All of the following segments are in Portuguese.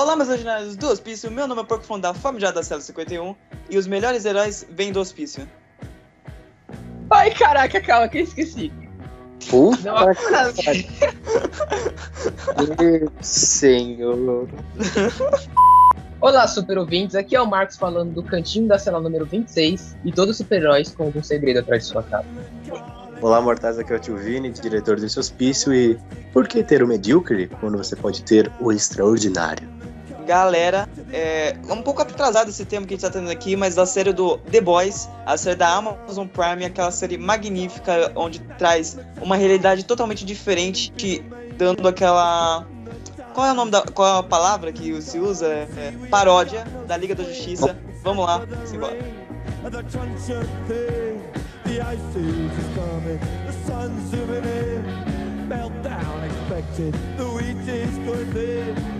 Olá, meus ordinários do Hospício. Meu nome é Porco Fundo da Família da Cela 51 e os melhores heróis vêm do Hospício. Ai, caraca, calma que eu esqueci. Puta Não, que senhor. Olá, super ouvintes. Aqui é o Marcos falando do cantinho da cela número 26 e todos os super-heróis com algum segredo atrás de sua cara. Olá, mortais, aqui é o tio Vini, diretor desse hospício e por que ter o medíocre quando você pode ter o extraordinário? Galera, é um pouco atrasado esse tema que a gente tá tendo aqui, mas da série do The Boys, a série da Amazon Prime, aquela série magnífica onde traz uma realidade totalmente diferente, te dando aquela. Qual é o nome da. Qual é a palavra que se usa? É, paródia da Liga da Justiça. Vamos lá, simbora. Meltdown expected, the wheat is good there,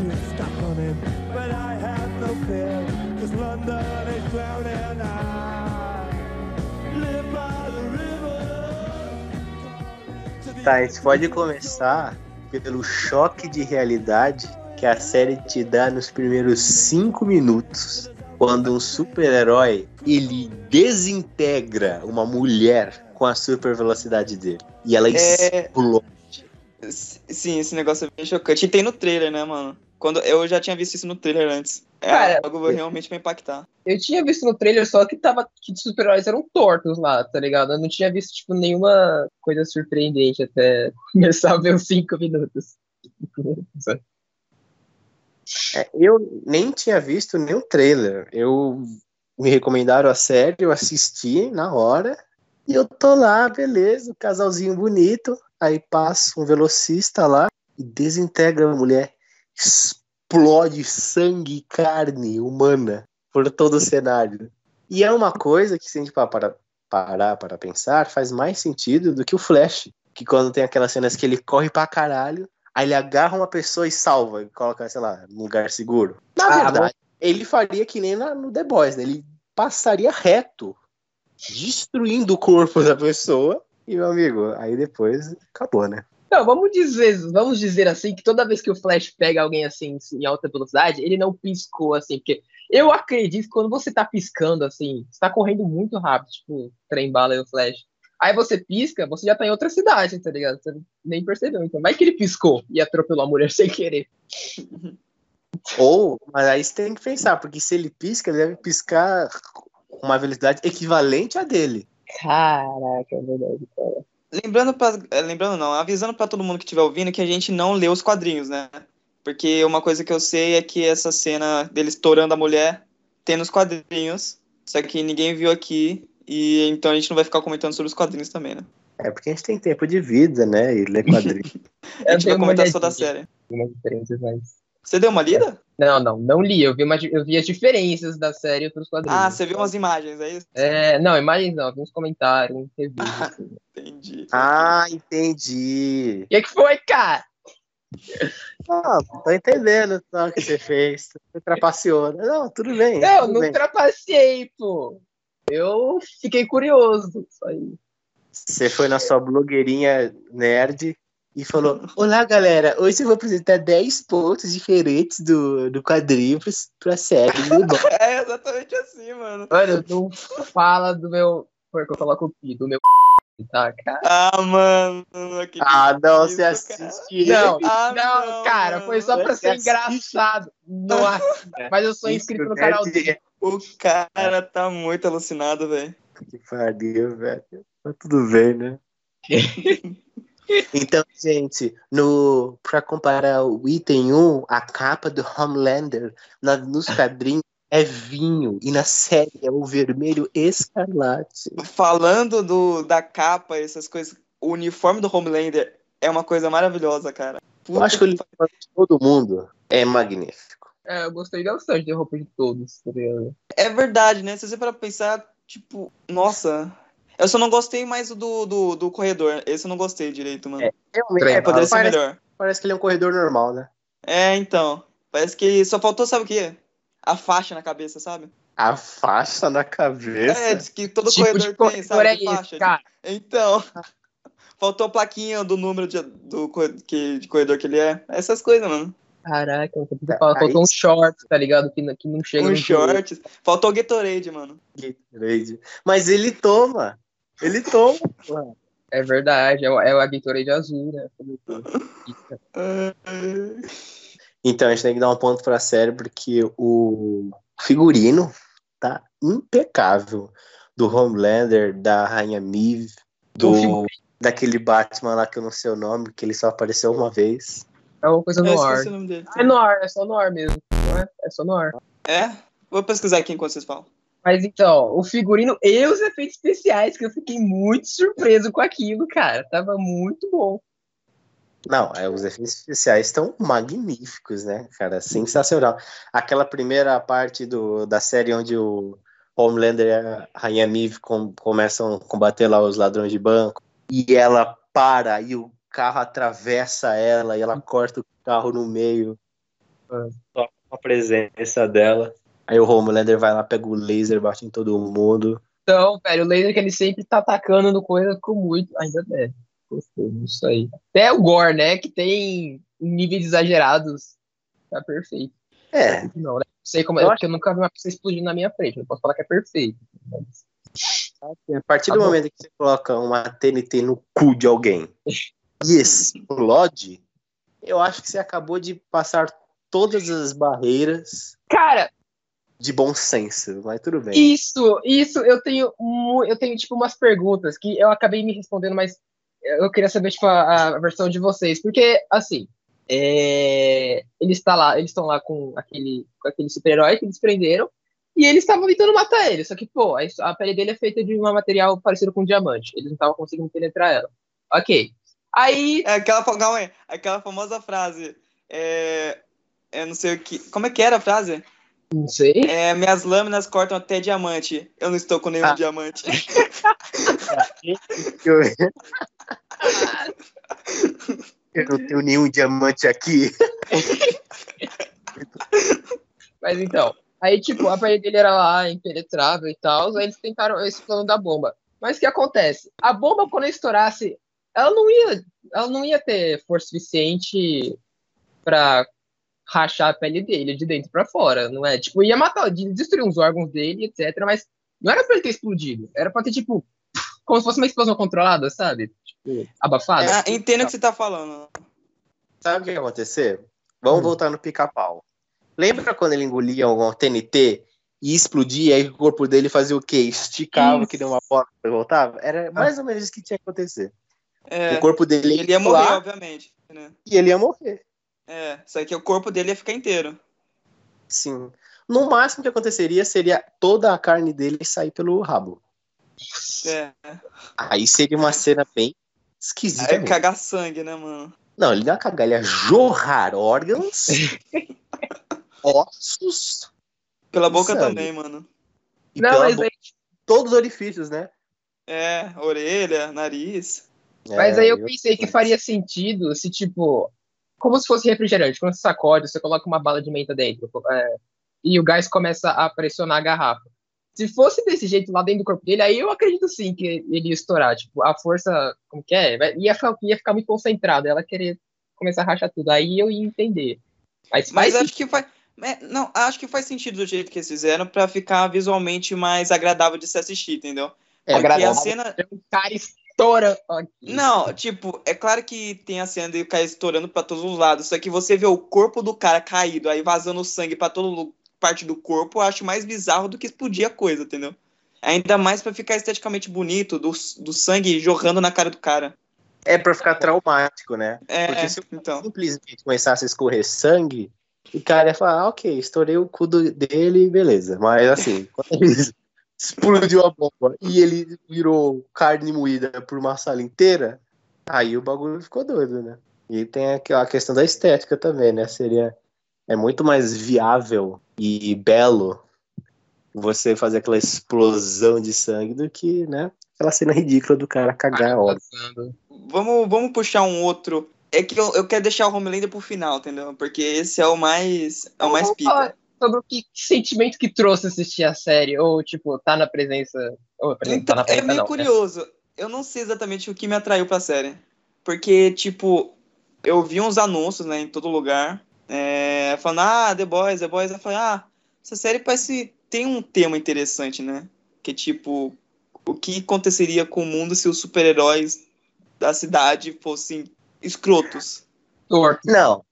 engines stop running, but I have no fear, cause London is drowning, I live by the river. Tá, a gente pode começar pelo choque de realidade que a série te dá nos primeiros cinco minutos. Quando um super-herói ele desintegra uma mulher com a super velocidade dele. E ela É. explode. Sim, esse negócio é bem chocante. E tem no trailer, né, mano? Quando eu já tinha visto isso no trailer antes. É Cara, algo realmente pra impactar. Eu tinha visto no trailer só que tava que os super-heróis eram tortos lá, tá ligado? Eu não tinha visto, tipo, nenhuma coisa surpreendente até começar a ver os cinco minutos. É, eu nem tinha visto nenhum trailer. Eu me recomendaram a série, eu assisti na hora. E eu tô lá, beleza, casalzinho bonito. Aí passa um velocista lá e desintegra a mulher. Explode sangue e carne humana por todo o cenário. E é uma coisa que, se a gente parar para, para pensar, faz mais sentido do que o Flash. Que quando tem aquelas cenas que ele corre pra caralho, Aí ele agarra uma pessoa e salva, e coloca, sei lá, num lugar seguro. Na Ah, verdade, ele faria que nem na- no The Boys, né? Ele passaria reto, destruindo o corpo da pessoa. E, meu amigo, aí depois acabou, né? Não, vamos dizer, vamos dizer assim que toda vez que o Flash pega alguém assim em alta velocidade, ele não piscou assim, porque eu acredito que quando você tá piscando assim, você tá correndo muito rápido, tipo, trem bala e o Flash. Aí você pisca, você já tá em outra cidade, tá ligado? Você nem percebeu. Então, vai que ele piscou e atropelou a mulher sem querer. Ou, mas aí você tem que pensar, porque se ele pisca, ele deve piscar com uma velocidade equivalente à dele. Caraca, é verdade, cara. Lembrando, pra, eh, lembrando não, avisando pra todo mundo que estiver ouvindo que a gente não lê os quadrinhos, né? Porque uma coisa que eu sei é que essa cena dele estourando a mulher tem nos quadrinhos, só que ninguém viu aqui, e então a gente não vai ficar comentando sobre os quadrinhos também, né? É porque a gente tem tempo de vida, né? E lê quadrinho. A gente vai uma comentar só da série. Algumas diferenças, mas. Você deu uma lida? Não, não, não li. Eu vi, uma, eu vi as diferenças da série e outros quadrinhos. Ah, você viu umas imagens, é isso? É, não, imagens não, vi uns comentários, uns reviews. assim. Entendi. ah, entendi. O que, que foi, cara? Ah, tô entendendo só o que você fez. Você trapaceou. né? Não, tudo bem. Não, tudo não bem. trapacei, pô. Eu fiquei curioso. Isso aí. Você foi na sua blogueirinha nerd e falou: Olá, galera. Hoje eu vou apresentar 10 pontos diferentes do, do quadrinho pra, pra série. do Bo-". É exatamente assim, mano. Mano, não fala do meu. Porque eu coloco o pi, do meu tá, cara? Ah, mano. ah, não, você cara. assiste. Não, Ah, não, não, cara, foi só pra ser assiste. engraçado. Nossa, mas eu sou Isso, inscrito no canal dele. O cara tá muito alucinado, velho. Que pariu, velho. Tá tudo bem, né? Então, gente, no, pra comparar o item 1, a capa do Homelander na- nos quadrinhos é vinho e na série é o vermelho escarlate. Falando do, da capa, essas coisas, o uniforme do Homelander é uma coisa maravilhosa, cara. Eu acho que o uniforme de todo mundo é magnífico. É, eu gostei bastante da roupa de todos, tá? É verdade, né? Se você para pensar, tipo, nossa. Eu só não gostei mais do, do, do corredor. Esse eu não gostei direito, mano. É, É, Realmente, poderia ser parece, melhor. parece que ele é um corredor normal, né? É, então. Parece que só faltou, sabe o quê? A faixa na cabeça, sabe? A faixa na cabeça. É, diz que todo tipo corredor de tem, corredor sabe? é faixa. cara. Então. Faltou a plaquinha do número de, do, que, de corredor que ele é. Essas coisas, mano. Caraca, eu fala, faltou um short, tá ligado? Que, não- que não chega Um no shorts. Faltou o Gatorade, mano. Gatorade. Mas ele toma. Ele toma. pô. É verdade, é o, é o Gatorade azul, né? Então a gente tem que dar um ponto pra série porque o figurino tá impecável. Do Homelander, da Rainha Miv, do daquele Batman lá que eu não sei o nome, que ele só apareceu uma vez. É uma coisa Eu no ar. esqueci o nome dele. É no ar, é só no ar mesmo. É? É só no ar. É? Vou pesquisar aqui enquanto vocês falam. Mas então, o figurino e os efeitos especiais, que eu fiquei muito surpreso com aquilo, cara. Tava muito bom. Não, é, os efeitos especiais estão magníficos, né, cara? Sensacional. Aquela primeira parte do, da série onde o Homelander e a Rainha Miv com- começam a combater lá os ladrões de banco e ela para e o carro atravessa ela e ela corta o carro no meio. Só com a presença dela. Aí o Homelander vai lá, pega o laser, bate em todo mundo. Então, velho, o laser que ele sempre tá atacando no coisa ficou muito. Ainda é. Gostei disso aí. Até o Gore, né? Que tem níveis exagerados. Tá perfeito. É, Não, né? Não sei como Eu é, porque eu nunca vi uma pessoa explodindo na minha frente. Não posso falar que é perfeito. Mas- a partir Tá do bom. momento que você coloca uma TNT no cu de alguém e explode, eu acho que você acabou de passar todas as barreiras Cara, de bom senso, mas tudo bem. Isso, isso, eu tenho, eu tenho tipo umas perguntas que eu acabei me respondendo, mas eu queria saber tipo a, a versão de vocês, porque assim, é, eles tá lá, eles estão lá com aquele, com aquele super-herói que eles prenderam e eles estavam tentando matar ele, só que pô, a, a pele dele é feita de um material parecido com diamante, eles não estavam conseguindo penetrar ela. Ok. Aí, É aquela, calma aí, aquela famosa frase. É, é não sei o que. Como é que era a frase? Não sei. É, minhas lâminas cortam até diamante. Eu não estou com nenhum Ah. diamante. Eu... eu não tenho nenhum diamante aqui. Mas então, aí, tipo, a pele dele era lá, impenetrável e tal, aí eles tentaram esse plano da bomba. Mas o que acontece? A bomba, quando estourasse, ela não ia, ela não ia ter força suficiente pra rachar a pele dele de dentro pra fora, não é? Tipo, ia matar, de- destruir uns órgãos dele, etc. Mas não era pra ele ter explodido, era pra ter, tipo, como se fosse uma explosão controlada, sabe? Tipo, abafada. Ah, entendo o que você tá falando. Sabe o que ia acontecer? Vamos Hum. voltar no pica-pau. Lembra quando ele engolia um TNT e explodia, aí o corpo dele fazia o quê? Esticava, Isso. que deu uma porta e voltava? Era mais ou menos isso que tinha que acontecer. É, O corpo dele ele ia pular morrer, obviamente. Né? e ele ia morrer. É, só que o corpo dele ia ficar inteiro. Sim. No máximo que aconteceria seria toda a carne dele sair pelo rabo. É, Aí seria uma cena bem esquisita. aí mesmo. cagar sangue, né, mano? Não, ele ia cagar, ele ia jorrar órgãos, ossos Pela boca Sangue. também, mano. e Não, mas boca, aí, todos os orifícios, né? É, orelha, nariz. Mas É, aí eu pensei que faria sentido se, tipo, como se fosse refrigerante. Quando você sacode, você coloca uma bala de menta dentro é, e o gás começa a pressionar a garrafa. Se fosse desse jeito lá dentro do corpo dele, aí eu acredito sim que ele ia estourar. Tipo, a força, como que é? Ia, ficar- ia ficar muito concentrada, ela querer começar a rachar tudo. Aí eu ia entender. Mas, Mas acho que faz. é, Não, acho que faz sentido do jeito que eles fizeram pra ficar visualmente mais agradável de se assistir, entendeu? É Porque agradável. a cena. sentido. O cara estoura. aqui. Não, tipo, é claro que tem a cena dele cair estourando pra todos os lados, só que você vê o corpo do cara caído, aí vazando sangue pra toda parte do corpo, eu acho mais bizarro do que explodir a coisa, entendeu? Ainda mais pra ficar esteticamente bonito, do, do sangue jorrando na cara do cara. É pra ficar traumático, né? É, Porque se então. simplesmente começasse a escorrer sangue, o cara ia falar, ah, ok, estourei o cu do- dele, beleza. Mas assim, quando ele explodiu a bomba e ele virou carne moída por uma sala inteira, aí o bagulho ficou doido, né? E tem a questão da estética também, né? Seria. É muito mais viável e belo você fazer aquela explosão de sangue do que, né? Aquela cena ridícula do cara cagar. Passando. Vamos, vamos puxar um outro. É que eu, eu quero deixar o Homelander pro final, entendeu? Porque esse é o mais. É o mais pica. Sobre o que, que sentimento que trouxe assistir a série, ou tipo, tá na presença. Ou, por exemplo, Então, tá na é presença, meio não, né? curioso. Eu não sei exatamente o que me atraiu pra série. Porque, tipo, eu vi uns anúncios, né, em todo lugar. é, falando, ah, The Boys, The Boys. Eu falei, ah, essa série parece tem um tema interessante, né? Que é tipo, o que aconteceria com o mundo se os super-heróis da cidade fossem escrotos? Não.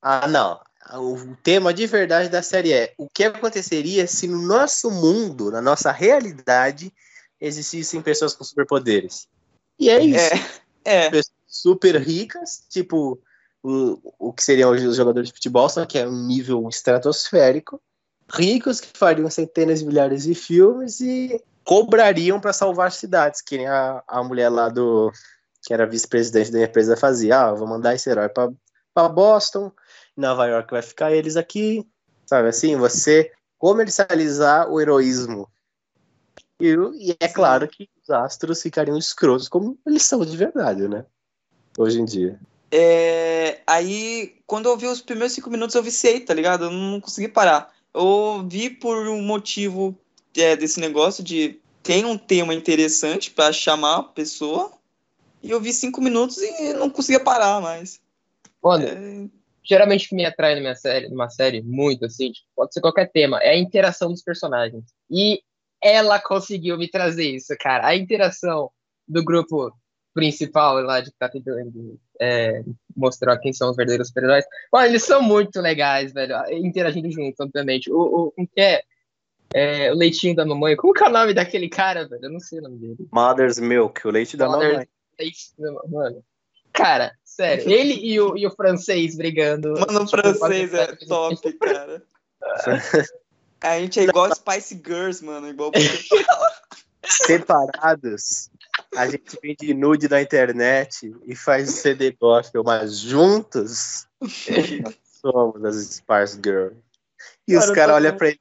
Ah, não. O tema de verdade da série é o que aconteceria se no nosso mundo, na nossa realidade, existissem pessoas com superpoderes. E é isso. É, é. Pessoas super ricas, tipo o, o que seriam os jogadores de futebol, só que é um nível estratosférico. Ricos que fariam centenas de milhares de filmes e cobrariam para salvar cidades, que nem a, a mulher lá do que era vice-presidente da empresa fazia. Ah, vou mandar esse herói para Boston, Nova York vai ficar eles aqui, sabe assim? Você comercializar o heroísmo. E, e é claro que os astros ficariam escrotos como eles são de verdade, né? Hoje em dia. É, aí, quando eu vi os primeiros cinco minutos, eu viciei, tá ligado? Eu não consegui parar. Eu vi por um motivo é, desse negócio de tem um tema interessante para chamar a pessoa. E eu vi cinco minutos e não conseguia parar mais. É, geralmente o que me atrai numa série, numa série muito assim, tipo, pode ser qualquer tema, é a interação dos personagens. E ela conseguiu me trazer isso, cara. A interação do grupo principal lá de que tá tentando é, mostrar quem são os verdadeiros super-heróis. Mano, eles são muito legais, velho. Interagindo juntos, obviamente. O, o, como que é? É, o leitinho da mamãe. Como que é o nome daquele cara, velho? Eu não sei o nome dele. Mother's Milk, o leite da Mother's- mamãe. Mamãe, Mano. Cara, sério, ele e o, e o francês brigando. Mano, o tipo, francês é top, cara. A gente é igual Spice Girls, mano. Igual Separados, a gente vende nude na internet e faz CD gospel, mas juntos somos as Spice Girls. E Cara, os caras olham pra ele,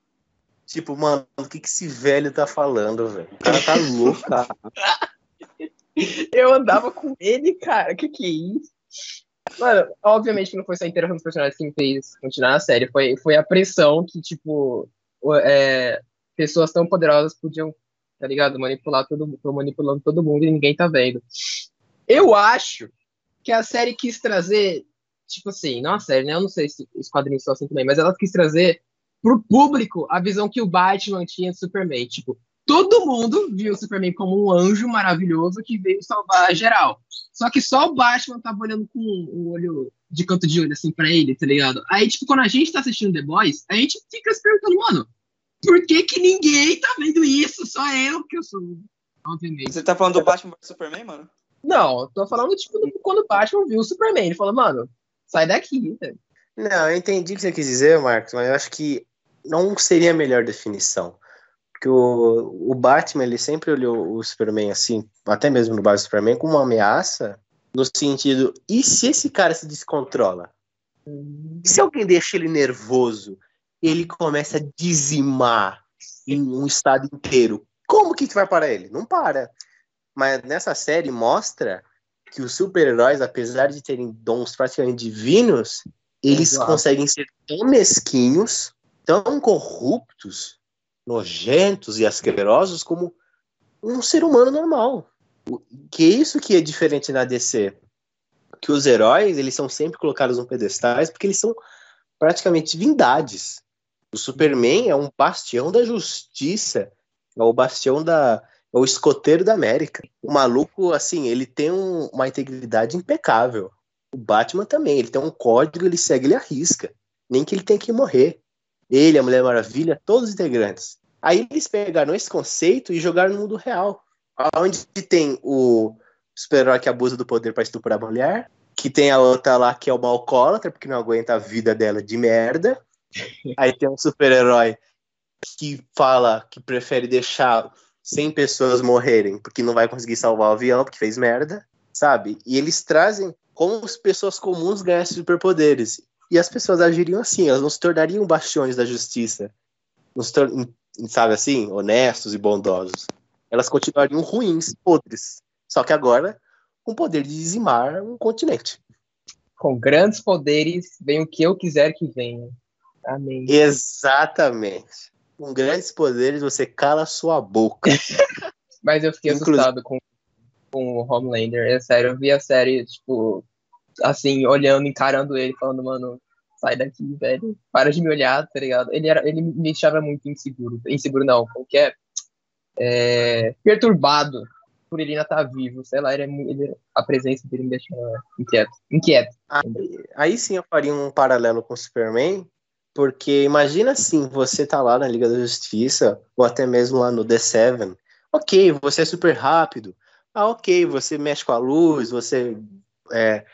tipo, mano, o que, que esse velho tá falando, velho? O cara tá louco, cara. Eu andava com ele, cara. Que que é isso? Mano, obviamente que não foi só a interação dos personagens que me fez continuar a série. Foi, foi a pressão que, tipo, é, pessoas tão poderosas podiam, tá ligado? Manipular todo mundo, manipulando todo mundo e ninguém tá vendo. Eu acho que a série quis trazer, tipo assim, não a série, né? Eu não sei se os quadrinhos são assim também, mas ela quis trazer pro público a visão que o Batman tinha de Superman. Tipo, todo mundo viu o Superman como um anjo maravilhoso que veio salvar geral. Só que só o Batman tava olhando com o olho de canto de olho, assim, pra ele, tá ligado? Aí, tipo, quando a gente tá assistindo The Boys, a gente fica se perguntando, mano, por que que ninguém tá vendo isso? Só eu, que eu sou, obviamente. Você tá falando do Batman vs Superman, mano? Não, eu tô falando, tipo, do- quando o Batman viu o Superman, ele falou, mano, sai daqui, velho. Não, eu entendi o que você quis dizer, Marcos, mas eu acho que não seria a melhor definição. Porque o, o Batman, ele sempre olhou o Superman assim, até mesmo no base do Superman, como uma ameaça, no sentido, e se esse cara se descontrola? E se alguém deixa ele nervoso, ele começa a dizimar em um estado inteiro? Como que vai parar ele? Não para. Mas nessa série mostra que os super-heróis, apesar de terem dons praticamente divinos, eles Exato. conseguem ser tão mesquinhos, tão corruptos, nojentos e asquerosos como um ser humano normal. Que isso que é diferente na DC. Que os heróis, eles são sempre colocados no pedestais porque eles são praticamente divindades. O Superman é um bastião da justiça, é o bastião da é o escoteiro da América. O maluco, assim, ele tem um- uma integridade impecável. O Batman também, ele tem um código, ele segue, ele arrisca. Nem que ele tenha que morrer. Ele, a Mulher Maravilha, todos os integrantes. Aí eles pegaram esse conceito e jogaram no mundo real. Onde tem o super-herói que abusa do poder para estuprar a mulher, que tem a outra lá que é uma alcoólatra, porque não aguenta a vida dela de merda. Aí tem um super-herói que fala que prefere deixar 100 pessoas morrerem porque não vai conseguir salvar o avião porque fez merda, sabe? E eles trazem como as pessoas comuns ganhassem superpoderes. E as pessoas agiriam assim, elas não se tornariam bastiões da justiça. Não se tor- sabe assim? Honestos e bondosos. Elas continuariam ruins, podres. Só que agora com o poder de dizimar um continente. Com grandes poderes, vem o que eu quiser que venha. Amém. Exatamente. Com grandes poderes, você cala sua boca. Mas eu fiquei Inclusive- assustado com, com o Homelander. É sério, eu vi a série, tipo, assim, olhando, encarando ele, falando, mano, sai daqui, velho. Para de me olhar, tá ligado? Ele, era, ele me deixava muito inseguro. Inseguro não, que é? É, perturbado por ele ainda estar vivo. Sei lá, ele, é ele- a presença dele me deixava inquieto. Inquieto. Aí, aí sim eu faria um paralelo com o Superman, porque imagina assim, você tá lá na Liga da Justiça, ou até mesmo lá no The Seven. Ok, você é super rápido. Ah, ok, você mexe com a luz, você é,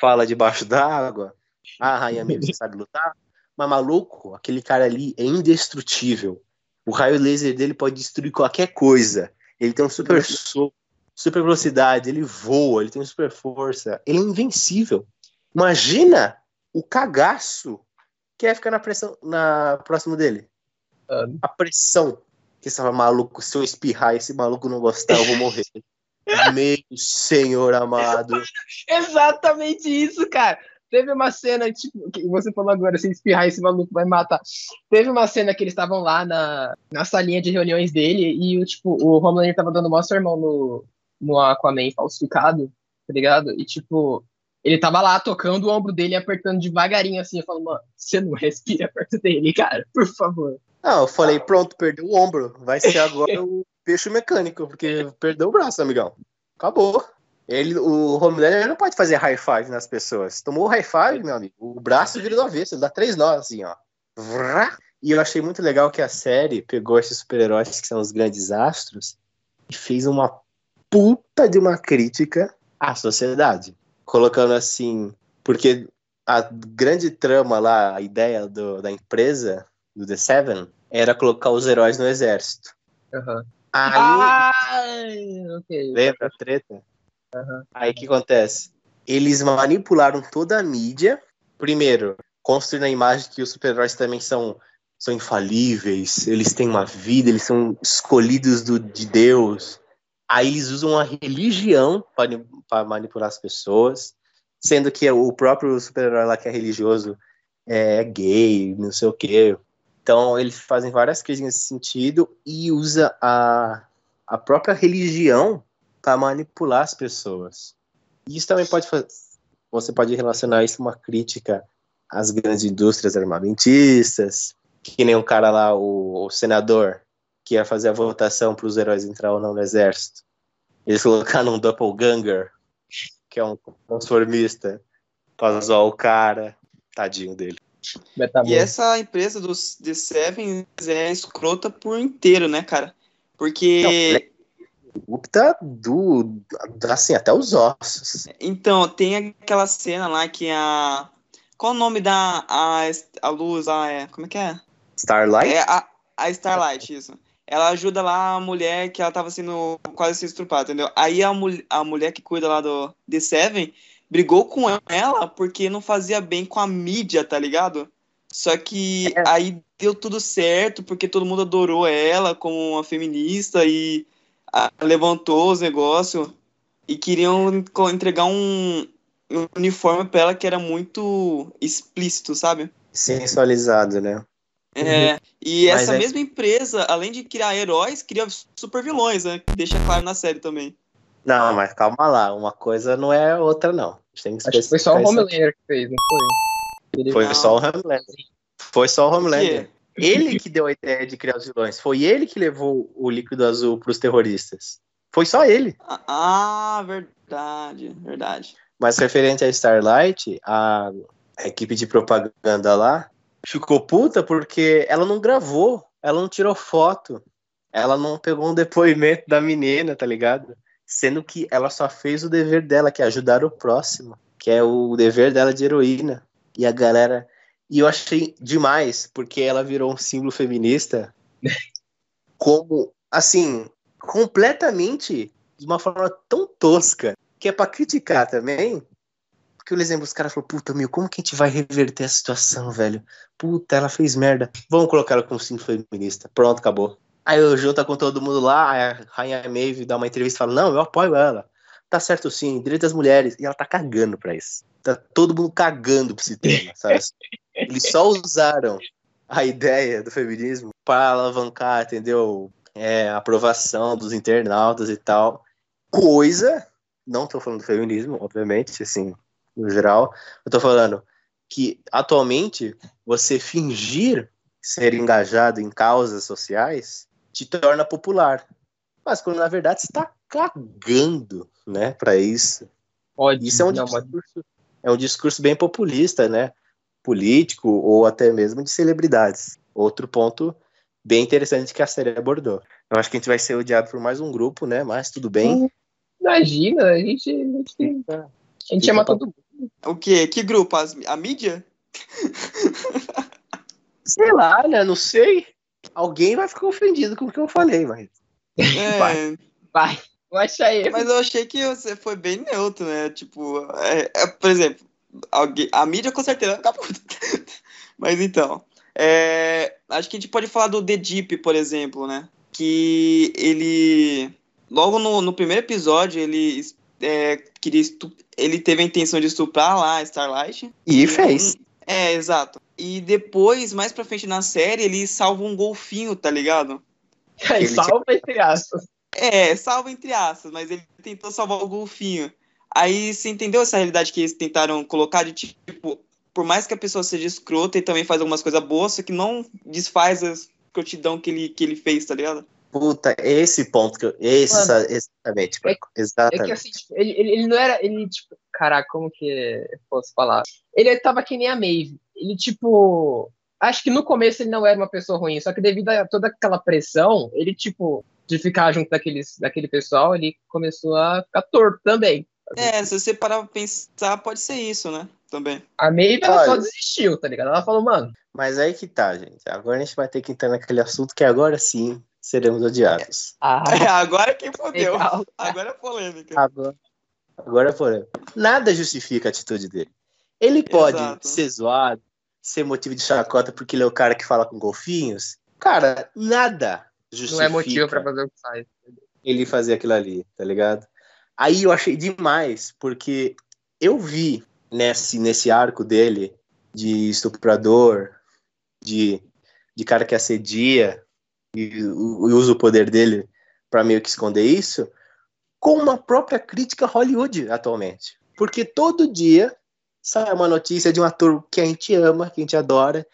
fala debaixo d'água. Ah, Rainha Mib, você sabe lutar. Mas maluco, aquele cara ali é indestrutível. O raio laser dele pode destruir qualquer coisa. Ele tem um super soco, super velocidade, ele voa, ele tem super força. Ele é invencível. Imagina o cagaço que é ficar na pressão na próximo dele. A pressão que estava maluco, se eu espirrar esse maluco não gostar, eu vou morrer. Meu senhor amado. Exatamente isso, cara. Teve uma cena, tipo, que você falou agora, se espirrar esse maluco vai matar. Teve uma cena que eles estavam lá na, na salinha de reuniões dele e o tipo, o Homelander tava dando maior sermão no, no Aquaman falsificado, tá ligado? E tipo, ele tava lá tocando o ombro dele e apertando devagarinho assim, eu falo, mano, você não respira perto dele, cara, por favor. Não, eu falei, pronto, perdeu o ombro. Vai ser agora o peixe mecânico, porque perdeu o braço, amigão. Acabou. Ele, o Homelander não pode fazer high five nas pessoas. Tomou o high five, meu amigo. O braço vira do avesso, ele dá três nós, assim, ó. E eu achei muito legal que a série pegou esses super-heróis que são os grandes astros e fez uma puta de uma crítica à sociedade. Colocando assim, porque a grande trama lá, a ideia do- da empresa, do The Seven, era colocar os heróis no exército. Aham. Aí, Ai, ok. lembra a treta? Aí o que acontece? Eles manipularam toda a mídia. Primeiro, construindo a imagem que os super-heróis também são, são infalíveis, eles têm uma vida, eles são escolhidos do, de Deus. Aí eles usam a religião para manipular as pessoas, sendo que o próprio super-herói lá que é religioso é gay, não sei o quê. Então eles fazem várias críticas nesse sentido e usa a, a própria religião para manipular as pessoas. E isso também pode fazer. Você pode relacionar isso a uma crítica às grandes indústrias armamentistas, que nem o cara lá, o, o senador, que ia fazer a votação para os heróis entrar ou não no exército. Eles colocaram um doppelganger, que é um transformista, para zoar o cara. Tadinho dele. E essa empresa dos The Seven é escrota por inteiro, né, cara? Porque. Corrupta do. assim, até os ossos. Então, tem aquela cena lá que a. Qual o nome da. A, a luz lá é. Como é que é? Starlight? É a, a Starlight, isso. Ela ajuda lá a mulher que ela tava sendo quase se estrupada, entendeu? Aí a, mul a mulher que cuida lá do The Seven brigou com ela porque não fazia bem com a mídia, tá ligado? Só que É. aí deu tudo certo porque todo mundo adorou ela como uma feminista e levantou os negócios e queriam entregar um, um uniforme pra ela que era muito explícito, sabe? Sensualizado, né? É, e Mas essa é- mesma empresa, além de criar heróis, cria super vilões, né? Que deixa claro na série também. Não, mas calma lá, uma coisa não é outra, não. A gente tem que Acho que foi só o. Homelander que fez, não foi? Ele- Foi Não. só o Homelander. Foi só o Homelander. Ele que deu a ideia de criar os vilões. Foi ele que levou o líquido azul pros terroristas. Foi só ele. Ah, Ah, verdade, verdade. Mas referente a Starlight, a, a equipe de propaganda lá ficou puta porque ela não gravou, ela não tirou foto, ela não pegou um depoimento da menina, tá ligado? Sendo que ela só fez o dever dela, que é ajudar o próximo, que é o dever dela de heroína. E a galera. E eu achei demais, porque ela virou um símbolo feminista como, assim, completamente de uma forma tão tosca que é pra criticar também. Porque eu lembro, os caras falaram, puta, meu, como que a gente vai reverter a situação, velho? Puta, ela fez merda. Vamos colocar ela como símbolo feminista. Pronto, acabou. Aí eu junto com todo mundo lá, a Rainha Maeve dá uma entrevista e fala, não, eu apoio ela. Tá certo sim, direito das mulheres. E ela tá cagando pra isso. Tá todo mundo cagando pra esse tema, sabe? Eles só usaram a ideia do feminismo para alavancar, entendeu? É, a aprovação dos internautas e tal. Coisa, não tô falando do feminismo, obviamente, assim, no geral. Eu tô falando que atualmente você fingir ser engajado em causas sociais te torna popular. Mas quando na verdade você está cagando, né, para isso. Pode. Isso é um não, mas- discurso, é um discurso bem populista, né? Político ou até mesmo de celebridades. Outro ponto bem interessante que a série abordou. Eu acho que a gente vai ser odiado por mais um grupo, né? Mas tudo bem. Imagina, a gente, a gente, a gente ama todo mundo. O quê? Que grupo? As- a mídia? Sei lá, né? Não sei. Alguém vai ficar ofendido com o que eu falei, mas. É, Vai, vai achar erro. mas eu achei que você foi bem neutro, né? Tipo, é, é, por exemplo, alguém, a mídia com certeza vai ficar puta. Mas então, é, acho que a gente pode falar do The Deep, por exemplo, né? Que ele, logo no, no primeiro episódio, ele é, queria estu- ele teve a intenção de estuprar lá a Starlight. E fez. É, exato. E depois, mais pra frente na série, ele salva um golfinho, tá ligado? Aí, ele salva entre aspas. É, salva entre aspas, mas ele tentou salvar o golfinho. Aí você entendeu essa realidade que eles tentaram colocar de tipo, por mais que a pessoa seja escrota e também faz algumas coisas boas, só que não desfaz a escrotidão que ele, que ele fez, tá ligado? Puta, esse ponto que eu. Essa, exatamente, é- Exatamente. É que assim, tipo, ele, ele, ele não era. Ele, tipo, caraca, como que eu posso falar? Ele tava que nem a Maeve. Ele, tipo. Acho que no começo ele não era uma pessoa ruim, só que devido a toda aquela pressão, ele, tipo, de ficar junto daqueles, daquele pessoal, ele começou a ficar torto também. É, se você parar pra pensar, pode ser isso, né? Também. A Maeve, ela só desistiu, tá ligado? Ela falou, mano, Mas aí que tá, gente. Agora a gente vai ter que entrar naquele assunto que agora sim seremos odiados. ah, É, agora quem fodeu. legal. Agora é polêmica. Agora, agora foi. Nada justifica a atitude dele. Ele pode Exato. ser zoado, ser motivo de chacota porque ele é o cara que fala com golfinhos. Cara, nada justifica não é motivo pra fazer o que faz. ele fazer aquilo ali, tá ligado? Aí eu achei demais, porque eu vi nesse, nesse arco dele de estuprador, de, de cara que assedia e, e usa o poder dele pra meio que esconder isso, com uma própria crítica Hollywood atualmente. Porque todo dia sai uma notícia de um ator que a gente ama, que a gente adora,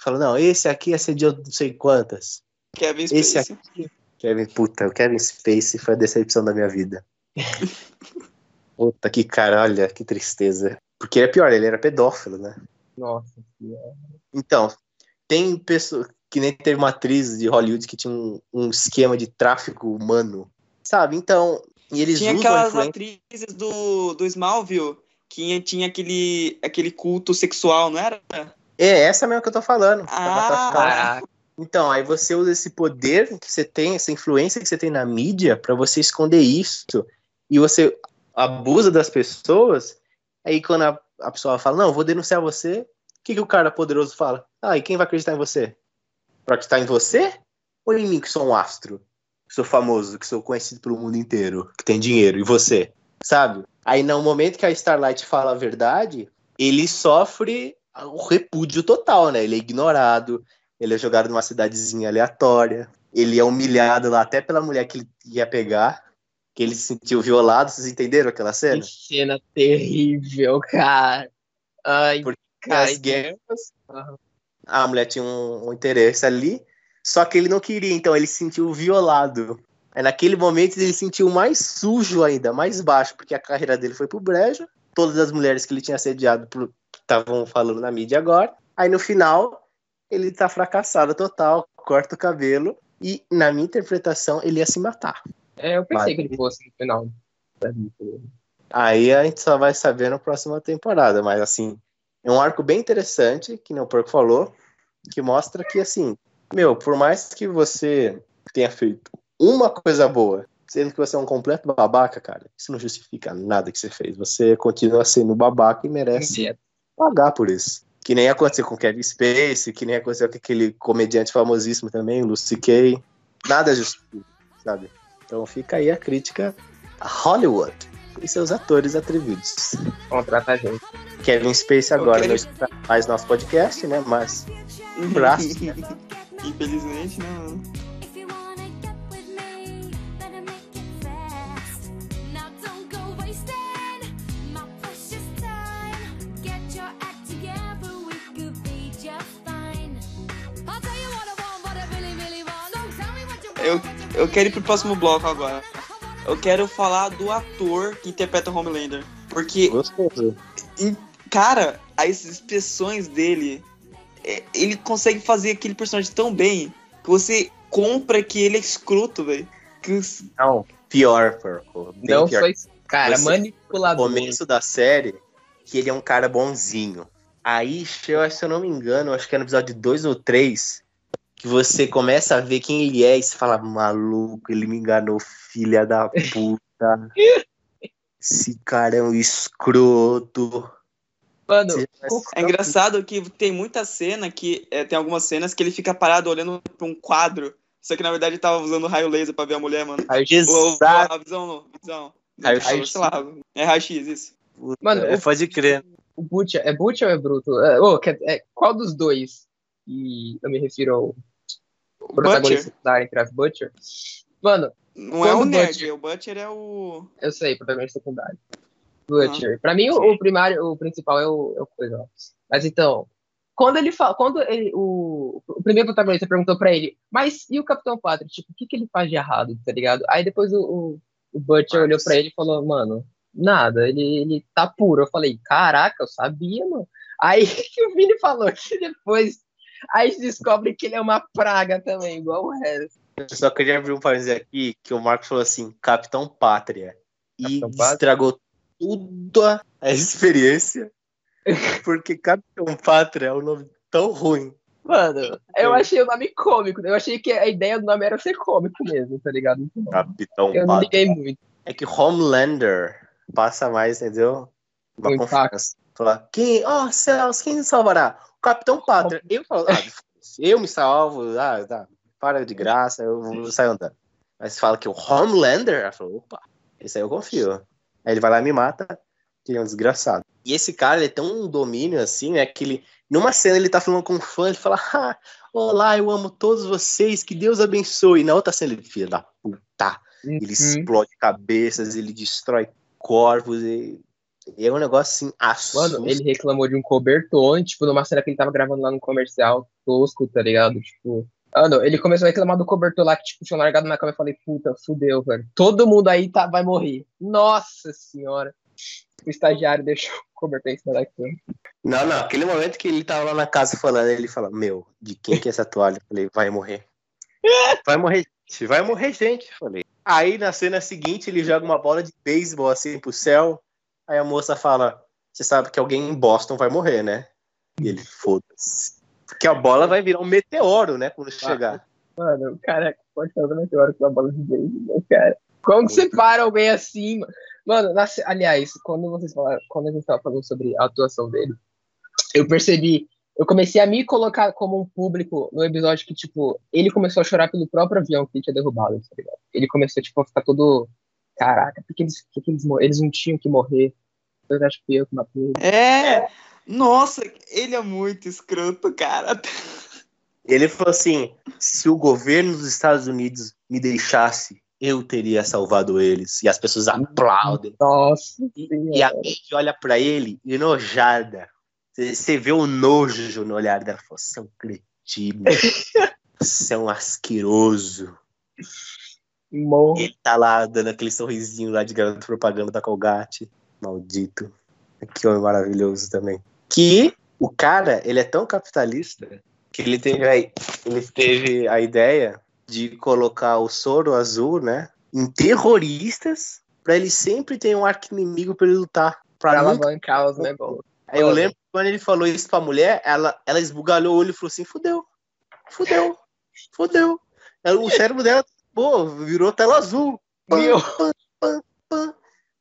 falando, não, esse aqui assediou não sei quantas. Kevin Esse Spacey. Kevin, puta, o Kevin Spacey foi a decepção da minha vida. puta, que cara, olha, que tristeza. Porque é pior, ele era pedófilo, né? Nossa senhora. Então, tem pessoa que nem teve uma atriz de Hollywood que tinha um, um esquema de tráfico humano, sabe? Então, e eles Tinha aquelas influência. atrizes do, do Smallville que tinha aquele, aquele culto sexual, não era? É, essa mesmo que eu tô falando. Ah. Então, aí você usa esse poder que você tem, essa influência que você tem na mídia pra você esconder isso. E você abusa das pessoas. Aí quando a, a pessoa fala, não, vou denunciar você, o que, que o cara poderoso fala? Ah, e quem vai acreditar em você? Pra acreditar em você? Ou em mim, que sou um astro? Que sou famoso, que sou conhecido pelo mundo inteiro, que tem dinheiro, e você? Sabe? Aí no momento que a Starlight fala a verdade, ele sofre o repúdio total, né? Ele é ignorado, ele é jogado numa cidadezinha aleatória. Ele é humilhado lá até pela mulher que ele ia pegar. Que ele se sentiu violado. Vocês entenderam aquela Que cena? cena terrível, cara. Ai, Porque cara. As guerras. A mulher tinha um, um interesse ali. Só que ele não queria, então ele se sentiu violado. Aí naquele momento ele se sentiu mais sujo ainda, mais baixo, porque a carreira dele foi pro brejo. Todas as mulheres que ele tinha assediado estavam falando na mídia agora. Aí no final, ele tá fracassado total, corta o cabelo. E na minha interpretação, ele ia se matar. É, eu pensei Mas- que ele fosse no final. Aí a gente só vai saber na próxima temporada, mas assim, é um arco bem interessante, que nem o Porco falou, que mostra que assim, meu, por mais que você tenha feito uma coisa boa, sendo que você é um completo babaca, cara, isso não justifica nada que você fez. Você continua sendo babaca e merece pagar por isso. Que nem aconteceu com Kevin Spacey, que nem aconteceu com aquele comediante famosíssimo também, Lucy Kay. Nada justifica, sabe? Então fica aí a crítica a Hollywood e seus atores atrevidos. Contrata a gente. Kevin Spacey agora quero- não escuta mais nosso podcast, né? Mas braço. Infelizmente, não. Eu, eu quero ir pro próximo bloco agora. Eu quero falar do ator que interpreta o Homelander. Porque, Gostoso. e, cara, as expressões dele, é, ele consegue fazer aquele personagem tão bem que você compra que ele é escroto, velho. Os- Não, pior, porco. Não pior. isso. Cara, Você- manipulador. começo da série que ele é um cara bonzinho. Aí, eu acho, se eu não me engano, acho que é no episódio 2 ou 3, que você começa a ver quem ele é e você fala, maluco, ele me enganou, filha da puta. Esse cara é um escroto. Mano, É engraçado que tem muita cena que. é, tem algumas cenas que ele fica parado olhando pra um quadro. Só que na verdade ele tava usando raio laser pra ver a mulher, mano. aí, Ou, ou a visão, não. Visão. Raio Sei X. lá. É raio-x, isso. Mano, É, o- pode crer. o Butcher, é Butcher ou é Bruto? É, quer- é, qual dos dois? E eu me refiro ao protagonista Butcher secundário entre as Butcher. Mano, não é o nerd, Butcher- o Butcher é o. eu sei, protagonista secundário. Butcher. Pra mim, o, o primário, o principal é o, é o Coisa. Mas então, quando ele fala, quando ele, o, o primeiro protagonista perguntou pra ele, mas e o Capitão Pátria? Tipo, o que, que ele faz de errado, tá ligado? Aí depois o, o, o Butcher olhou pra ele e falou, mano, nada, ele, ele tá puro. Eu falei, caraca, eu sabia, mano. Aí que o Vini falou que depois aí descobre que ele é uma praga também, igual o resto. Eu só queria abrir um parênteses aqui, que o Marcos falou assim, Capitão Pátria. E Capitão Pátria? estragou toda a experiência, porque Capitão Pátria é um nome tão ruim. Mano, eu achei o nome cômico. Eu achei que a ideia do nome era ser cômico mesmo, tá ligado? Então, Capitão eu não Pátria. liguei muito. É que Homelander passa mais, entendeu? Uma Um confiança. Falar, quem, ó céus, quem salvará? Capitão Pátria. Eu falo, ah, eu me salvo, ah, tá, para de graça, eu sair andando. Mas fala que o Homelander, ela falou, opa, esse aí eu confio. Aí ele vai lá e me mata, que ele é um desgraçado. E esse cara, ele tem um domínio assim, né, que ele, numa cena ele tá falando com um fã, ele fala, ah, olá, eu amo todos vocês, que Deus abençoe. E na outra cena ele, filho da puta, ele Uhum. explode cabeças, ele destrói corpos, e, e é um negócio assim, assusta. Mano, ele reclamou de um cobertor, tipo, numa cena que ele tava gravando lá no comercial tosco, tá ligado? Tipo. Mano, ele começou a reclamar do cobertor lá que, tipo, tinha largado na cama e falei, puta, fudeu, velho. Todo mundo aí tá, vai morrer. Nossa senhora. O estagiário deixou o cobertor em cima da cama. Não, não, aquele momento que ele tava lá na casa falando, ele fala, meu, de quem que é essa toalha? Eu falei, vai morrer. Vai morrer gente, vai morrer gente, falei. Aí na cena seguinte ele joga uma bola de beisebol assim pro céu, aí a moça fala, você sabe que alguém em Boston vai morrer, né? E ele, foda-se. Porque a bola vai virar um meteoro, né, quando chegar. Mano, o cara pode fazer meteoro com a bola de beisebol, cara. Como que você para alguém assim, mano? Na aliás, quando vocês falaram, quando a gente tava falando sobre a atuação dele, eu percebi, eu comecei a me colocar como um público no episódio que, tipo, ele começou a chorar pelo próprio avião que ele tinha derrubado, tá ligado? Ele começou, tipo, a ficar todo. Caraca, por que eles, por que eles, eles não tinham que morrer? Eu acho que eu que matei. É! Nossa, ele é muito escroto, cara. Ele falou assim: se o governo dos Estados Unidos me deixasse, eu teria salvado eles. E as pessoas aplaudem. Nossa, E, e a Mandy olha pra ele, enojada. Você- vê o nojo no olhar dela. Fala, Você é um cretino. Você é um asqueroso. Morro. E ele tá lá dando aquele sorrisinho lá de garoto propaganda da Colgate. Maldito. Que homem maravilhoso também. Que o cara, ele é tão capitalista que ele teve a, ele teve a ideia de colocar o soro azul, né, em terroristas pra ele sempre ter um arco inimigo pra ele lutar. Pra Pra nunca... alavancar os negócios. Aí eu lembro que quando ele falou isso pra mulher, ela, ela esbugalhou o olho e falou assim, fudeu, fudeu, fudeu. O cérebro dela, pô, virou tela azul. Meu.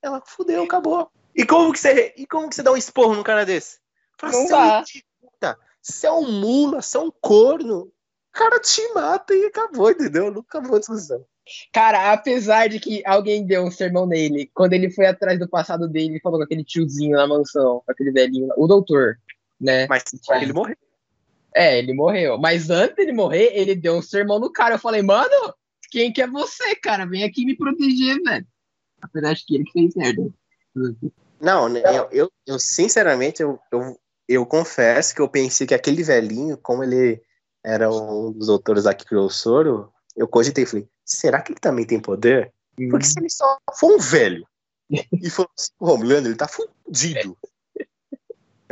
Ela fudeu, acabou. E como que você, e como que você dá um esporro num cara desse? Fala, Não "Você é um dá. Você é um mula, você é um corno. O cara te mata e acabou, entendeu? Nunca a discussão. Cara, apesar de que alguém deu um sermão nele, quando ele foi atrás do passado dele, ele falou com aquele tiozinho na mansão, com aquele velhinho, lá, o doutor, né? Mas ele morreu. É, ele morreu. Mas antes dele morrer, ele deu um sermão no cara. Eu falei, mano, quem que é você, cara? Vem aqui me proteger, velho. Apesar de que ele que fez merda. Não, né, eu, eu, eu, sinceramente, eu, eu, eu confesso que eu pensei que aquele velhinho, como ele era um dos doutores lá que soro, eu cogitei, falei, será que ele também tem poder? Porque se ele só for um velho e for assim, o Homelander, ele tá fudido.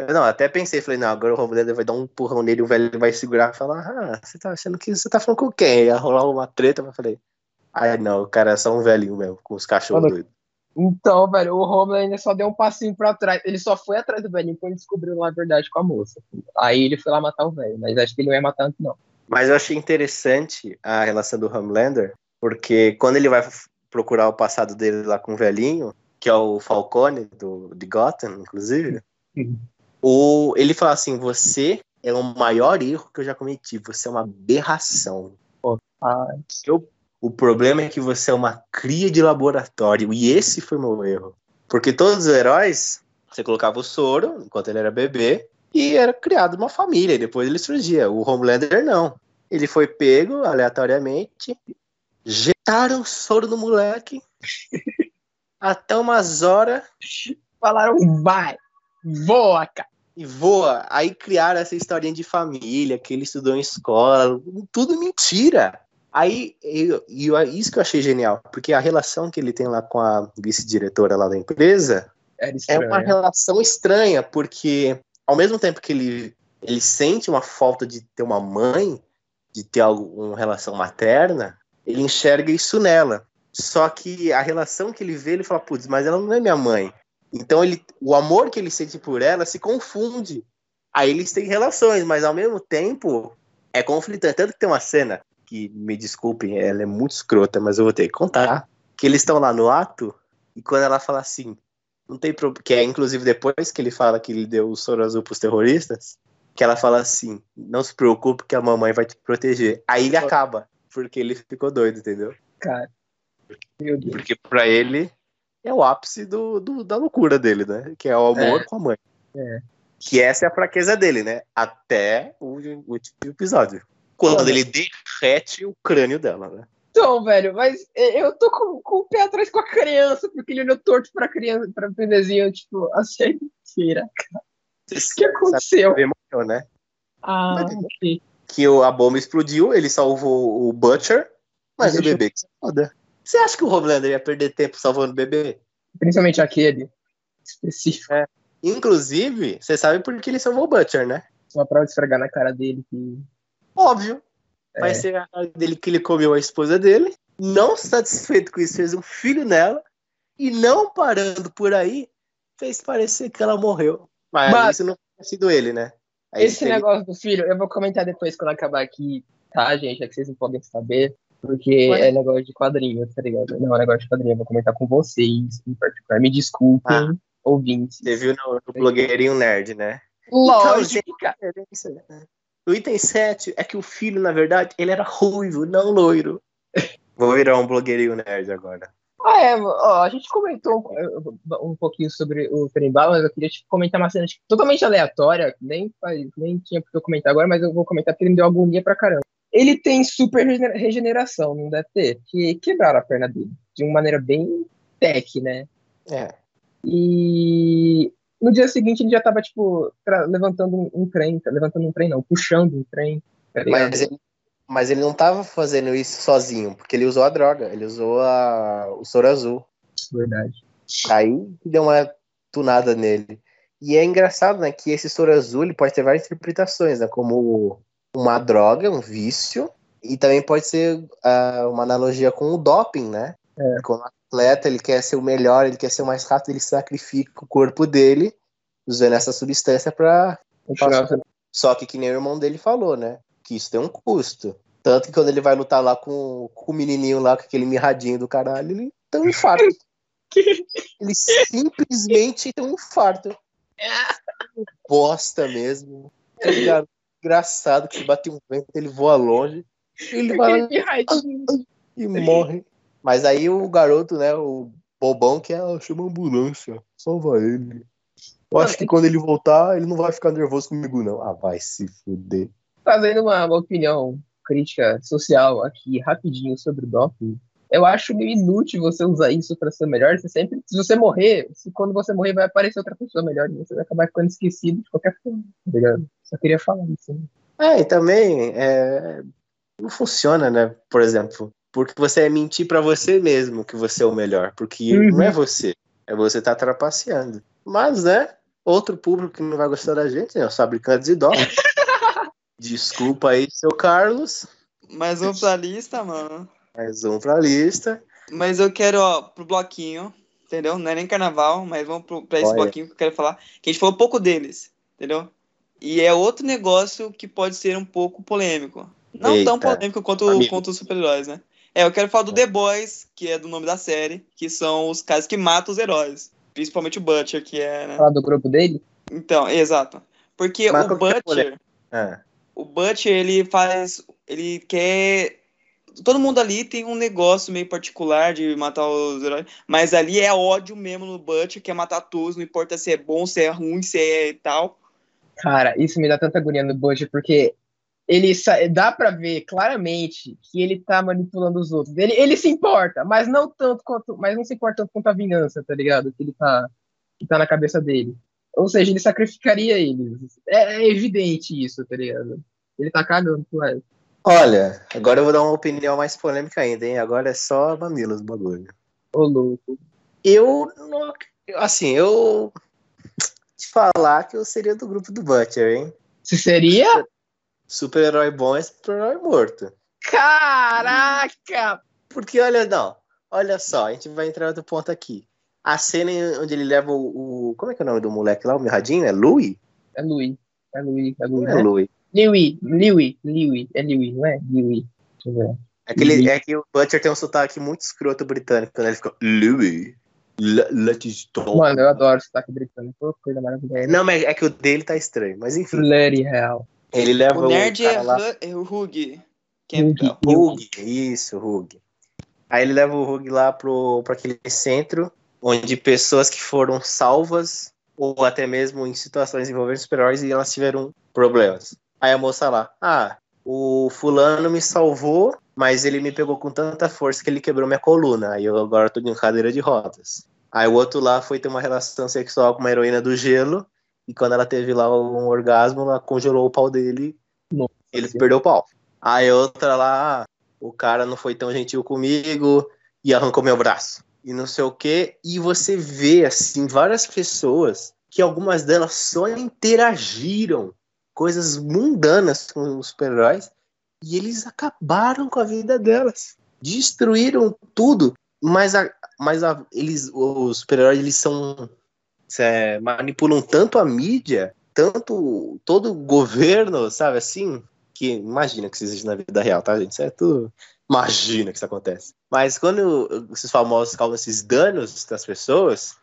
Eu Não, até pensei, falei, não, agora o Homelander vai dar um empurrão nele, o velho vai segurar e falar, ah, você tá achando que você tá falando com quem? Ia rolar uma treta, mas falei, ai não, o cara é só um velhinho mesmo, com os cachorros Mano, doidos. Então, velho, o Homelander ainda só deu um passinho pra trás. Ele só foi atrás do velhinho quando descobriu lá a verdade com a moça. Aí ele foi lá matar o velho, mas acho que ele não ia matar antes, não. Mas eu achei interessante a relação do Homelander, porque quando ele vai procurar o passado dele lá com o velhinho, que é o Falcone do, de Gotham, inclusive, Uhum. o, ele fala assim: Você é o maior erro que eu já cometi, você é uma aberração. Ah, Eu- o problema é que você é uma cria de laboratório, e esse foi meu erro. Porque todos os heróis, você colocava o soro enquanto ele era bebê, e era criado uma família, e depois ele surgia. O Homelander não. Ele foi pego aleatoriamente, jetaram soro no moleque, até umas horas, falaram, vai, voa, cara. E voa. Aí criaram essa historinha de família, que ele estudou em escola, tudo mentira. Aí, eu, e eu- isso que eu achei genial, porque a relação que ele tem lá com a vice-diretora lá da empresa é uma relação estranha, porque ao mesmo tempo que ele, ele sente uma falta de ter uma mãe, de ter algo, uma relação materna, ele enxerga isso nela. Só que a relação que ele vê, ele fala, putz, mas ela não é minha mãe. Então ele, o amor que ele sente por ela se confunde. Aí eles têm relações, mas ao mesmo tempo é conflitante. Tanto que tem uma cena que, me desculpem, ela é muito escrota, mas eu vou ter que contar. Que eles estão lá no ato e quando ela fala assim, não tem problema, que é inclusive depois que ele fala que ele deu o soro azul pros terroristas, que ela fala assim, não se preocupe que a mamãe vai te proteger. Aí ele acaba, porque ele ficou doido, entendeu? Cara. Meu Deus. Porque pra ele é o ápice do, do- da loucura dele, né? Que é o amor É. com a mãe. É. Que essa é a fraqueza dele, né? Até o último episódio. Quando ele derrete o crânio dela, né? Então, velho, mas eu tô com, com o pé atrás com a criança, porque ele olhou torto pra criança, pra bebezinho, tipo, a série inteira. O que aconteceu? Morreu, né? Ah, Mas-. Que o- a bomba explodiu, ele salvou o Butcher, mas o Deixa eu- bebê que se foda. Você acha que o Homelander ia perder tempo salvando o bebê? Principalmente aquele específico. Inclusive, você sabe por que ele salvou o Butcher, né? Só pra esfregar na cara dele que. Óbvio. Vai É. ser a cara dele que ele comeu a esposa dele. Não satisfeito com isso, fez um filho nela. E não parando por aí, fez parecer que ela morreu. Mas Mas- isso não tinha sido ele, né? Aí Esse negócio do filho, eu vou comentar depois quando acabar aqui, tá, gente? É que vocês não podem saber. Porque Ué? é negócio de quadrinho, tá ligado? Não é negócio de quadrinho, eu vou comentar com vocês em particular. Me desculpem, Ah. ouvintes. Você viu no, no blogueirinho nerd, né? Lógico, cara. O item 7 é que o filho, na verdade, ele era ruivo, não loiro. Vou virar um blogueirinho nerd agora. Ah, é, ó, a gente comentou um, um pouquinho sobre o Trembala, mas eu queria tipo, comentar uma cena tipo, totalmente aleatória, nem, faz, nem tinha por que eu comentar agora, mas eu vou comentar porque ele me deu agonia pra caramba. Ele tem super regener- regeneração, não deve ter? Que quebraram a perna dele, de uma maneira bem tech, né? É. E no dia seguinte ele já tava, tipo, levantando um, um trem, tá- levantando um trem não, puxando um trem, tá? Mas ele, mas ele não tava fazendo isso sozinho, porque ele usou a droga, ele usou a, o soro azul. Verdade. Aí deu uma tunada nele. E é engraçado, né, que esse soro azul ele pode ter várias interpretações, né, como uma droga, um vício, e também pode ser ah, uma analogia com o doping, né? Quando o atleta ele quer ser o melhor, ele quer ser o mais rápido, ele sacrifica o corpo dele usando essa substância para só que que nem o irmão dele falou, né? Que isso tem um custo. Tanto que quando ele vai lutar lá com, com o menininho lá, com aquele mirradinho do caralho, ele tem um infarto. ele simplesmente tem um infarto. Bosta mesmo. Tá ligado? Engraçado que se bater um vento, ele voa longe. Ele vai e morre. Mas aí o garoto, né, o bobão, que é, "Ah, chama a ambulância, salva ele. Eu acho que quando ele voltar, ele não vai ficar nervoso comigo, não. Ah, vai se fuder. fazendo uma, uma opinião crítica social aqui rapidinho sobre o doping, eu acho meio inútil você usar isso para ser melhor. Você sempre, se você morrer, se quando você morrer vai aparecer outra pessoa melhor e você vai acabar ficando esquecido de qualquer forma, tá ligado? Só queria falar isso. Né? É, e também é, não funciona, né? Por exemplo, Porque você é mentir pra você mesmo que você é o melhor. Porque Uhum. não é você. É você tá trapaceando. Mas, né? Outro público que não vai gostar da gente, né? Os fabricantes de dó. Desculpa aí, seu Carlos. Mais um pra lista, mano. Mais um pra lista. Mas eu quero, ó, pro bloquinho, entendeu? Não é nem carnaval, mas vamos pro, pra esse Olha. bloquinho que eu quero falar. Que a gente falou pouco deles, entendeu? E é outro negócio que pode ser um pouco polêmico. Não tão Eita. polêmico quanto, Amigo. quanto os super-heróis, né? É, eu quero falar do The Boys, que é do nome da série, que são os caras que matam os heróis. Principalmente o Butcher, que é, né? Falar do grupo dele? Então, exato. Porque Mas o é Butcher, Ah, o Butcher, ele faz. Ele quer. Todo mundo ali tem um negócio meio particular de matar os heróis, mas ali é ódio mesmo no Butcher, que é matar todos, não importa se é bom, se é ruim, se é tal. Cara, isso me dá tanta agonia no Butcher, porque ele dá pra ver claramente que ele tá manipulando os outros. Ele, ele se importa, mas não tanto quanto, mas não se importa tanto quanto a vingança, tá ligado? Que ele tá, que tá na cabeça dele. Ou seja, ele sacrificaria eles. É, é evidente isso, tá ligado? Ele tá cagando com ela. Olha, agora eu vou dar uma opinião mais polêmica ainda, hein? Agora é só mamilos o bagulho. Ô, louco. Eu não. Assim, eu. Te falar que eu seria do grupo do Butcher, hein? Se seria? Super-herói bom é super-herói morto. Caraca! Porque olha, não. Olha só, a gente vai entrar outro ponto aqui. A cena onde ele leva o. o- como é que é o nome do moleque lá? O mirradinho? É Louis? É Louis. É Louis, é Louis. Não é né? Louis. Louis. É Louis, não é? Louis. Deixa eu ver. É que, é que o Butcher tem um sotaque muito escroto britânico, quando ele fica Louis. Le- Let's talk. Mano, eu adoro sotaque britânico. Pô, coisa maravilhosa. Não, mas é que o dele tá estranho. Mas enfim, Bloody hell. ele leva O nerd cara é, lá. Hu- é o Hug. Quem Hug. é? Hug, isso, Hug. Aí ele leva o Hug lá pro, pra aquele centro onde pessoas que foram salvas ou até mesmo em situações envolvendo super-heróis e elas tiveram problemas. Aí a moça lá, ah, o fulano me salvou, mas ele me pegou com tanta força que ele quebrou minha coluna. Aí eu agora tô em cadeira de rodas. Aí o outro lá foi ter uma relação sexual com uma heroína do gelo e quando ela teve lá um orgasmo, ela congelou o pau dele Nossa. ele perdeu o pau. Aí outra lá, ah, o cara não foi tão gentil comigo e arrancou meu braço. E não sei o que. E você vê, assim, várias pessoas que algumas delas só interagiram coisas mundanas com os super-heróis e eles acabaram com a vida delas. Destruíram tudo. Mas, a, mas a, eles, os super-heróis, eles são. é, manipulam tanto a mídia, tanto todo o governo, sabe assim? que imagina que isso existe na vida real, tá, gente? Isso é tudo. Imagina que isso acontece. Mas quando esses famosos causam esses danos das pessoas,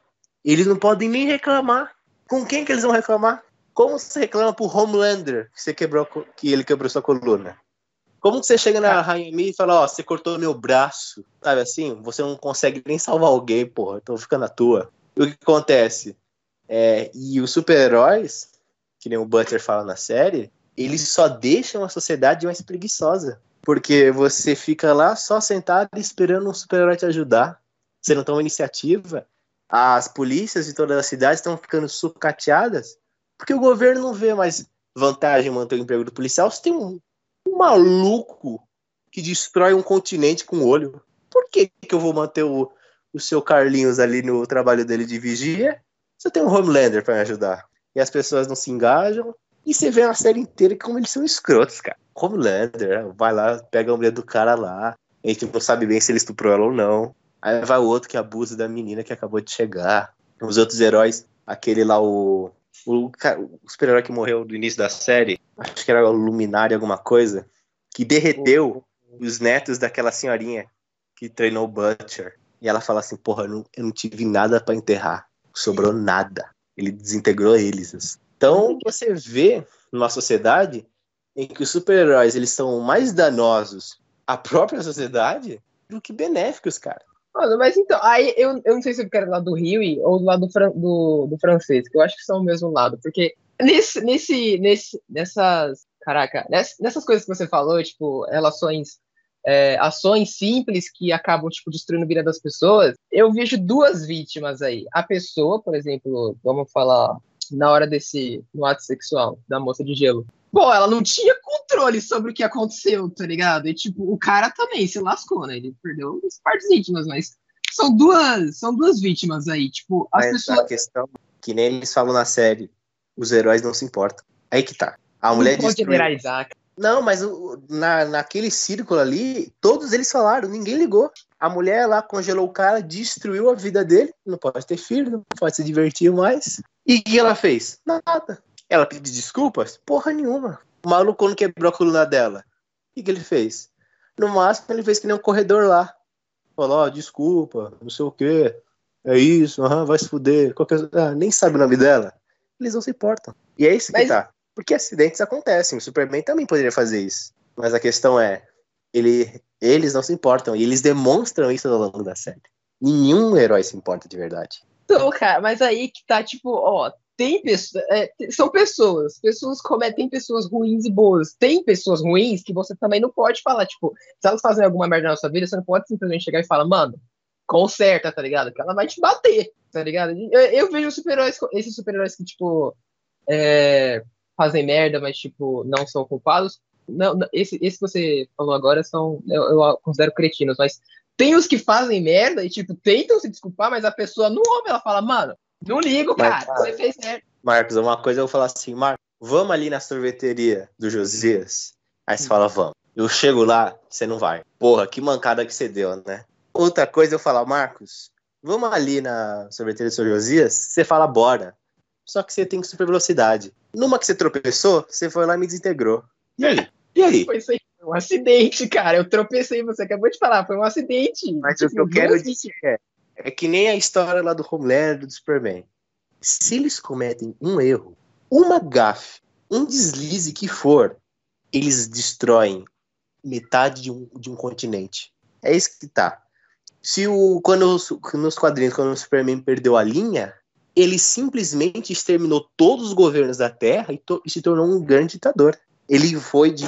eles não podem nem reclamar. Com quem que eles vão reclamar? Como você reclama pro Homelander que você quebrou que ele quebrou sua coluna? Como que você chega na Rainha Mi e fala, ó, você cortou meu braço, sabe assim? Você não consegue nem salvar alguém, porra, então fica na tua. E o que acontece? É, e os super-heróis, que nem o Butler fala na série, eles só deixam a sociedade mais preguiçosa. Porque você fica lá só sentado esperando um super-herói te ajudar. Você não toma iniciativa. As polícias de toda a cidade estão ficando sucateadas porque o governo não vê mais vantagem em manter o emprego do policial. Você tem um maluco que destrói um continente com o olho. Por que, que eu vou manter o, o seu Carlinhos ali no trabalho dele de vigia? Você tem um Homelander para me ajudar. E as pessoas não se engajam. E você vê a série inteira como eles são escrotos, cara. Homelander, vai lá, pega a mulher do cara lá. A gente não sabe bem se ele estuprou ela ou não. Aí vai o outro que abusa da menina que acabou de chegar. Os outros heróis, aquele lá, o. O, o super-herói que morreu do início da série, acho que era o Luminário alguma coisa, que derreteu os netos daquela senhorinha que treinou o Butcher. E ela fala assim, porra, eu não, eu não tive nada pra enterrar. Sobrou nada. Ele desintegrou eles. assim. Então, você vê numa sociedade em que os super-heróis eles são mais danosos à própria sociedade do que benéficos, cara. Mano, mas então, aí eu, eu não sei se eu quero do lado do Rio ou do lado do, do, do francês, que eu acho que são o mesmo lado, porque nesse, nesse, nesse, nessas, caraca, ness- nessas coisas que você falou, tipo, relações, é, ações simples que acabam, tipo, destruindo a vida das pessoas, eu vejo duas vítimas aí. A pessoa, por exemplo, vamos falar, na hora desse, no ato sexual, da moça de gelo. Pô, ela não tinha controle sobre o que aconteceu, tá ligado? E, tipo, o cara também se lascou, né? Ele perdeu as partes íntimas, mas são duas, são duas vítimas aí. Tipo, as Mas pessoas. a questão, que nem eles falam na série, os heróis não se importam. Aí que tá. A mulher não destruiu. generalizar. Não, mas o- na, naquele círculo ali, todos eles falaram, ninguém ligou. A mulher lá congelou o cara, destruiu a vida dele, não pode ter filho, não pode se divertir mais. E o que ela fez? Nada. Ela pediu desculpas? Porra nenhuma. O maluco quando quebrou a coluna dela, o que, que ele fez? No máximo ele fez que nem um corredor lá. Falou, ó, desculpa, não sei o quê. É isso, aham, vai se fuder. Qualquer... Ah, nem sabe o nome dela. Eles não se importam. E é isso que Mas- tá. Porque acidentes acontecem. O Superman também poderia fazer isso. Mas a questão é, ele, eles não se importam. E eles demonstram isso ao longo da série. Nenhum herói se importa de verdade. Então, cara, mas aí que tá, tipo, ó, tem pessoas. são pessoas. Pessoas cometem pessoas ruins e boas. Tem pessoas ruins que você também não pode falar, tipo, se elas fazem alguma merda na sua vida, você não pode simplesmente chegar e falar, mano, conserta, tá ligado? Que ela vai te bater, tá ligado? Eu, eu vejo super-heróis, esses super-heróis que, tipo, é, fazem merda, mas, tipo, não são culpados. Não, não, esse, esse que você falou agora são, eu, eu considero cretinos, mas tem os que fazem merda e, tipo, tentam se desculpar, mas a pessoa não ouve, ela fala, mano, não ligo, Mas, cara, você fez merda. Marcos, uma coisa eu vou falar assim, Marcos, vamos ali na sorveteria do Josias. Aí você fala, vamos. Eu chego lá, você não vai. Porra, que mancada que você deu, né? Outra coisa eu falar, Marcos, vamos ali na sorveteria do seu Josias, você fala, bora. Só que você tem super velocidade. Numa que você tropeçou, você foi lá e me desintegrou. E aí? E aí? Foi isso aí, um acidente, cara. Eu tropecei, você acabou de falar, foi um acidente. Mas o que Tipo, eu quero dizer é, é que nem a história lá do Homelander do Superman. Se eles cometem um erro, uma gafe, um deslize que for, eles destroem metade de um, de um continente. É isso que tá. Se o quando os- nos quadrinhos quando o Superman perdeu a linha, ele simplesmente exterminou todos os governos da Terra e, to- e se tornou um grande ditador. Ele foi de,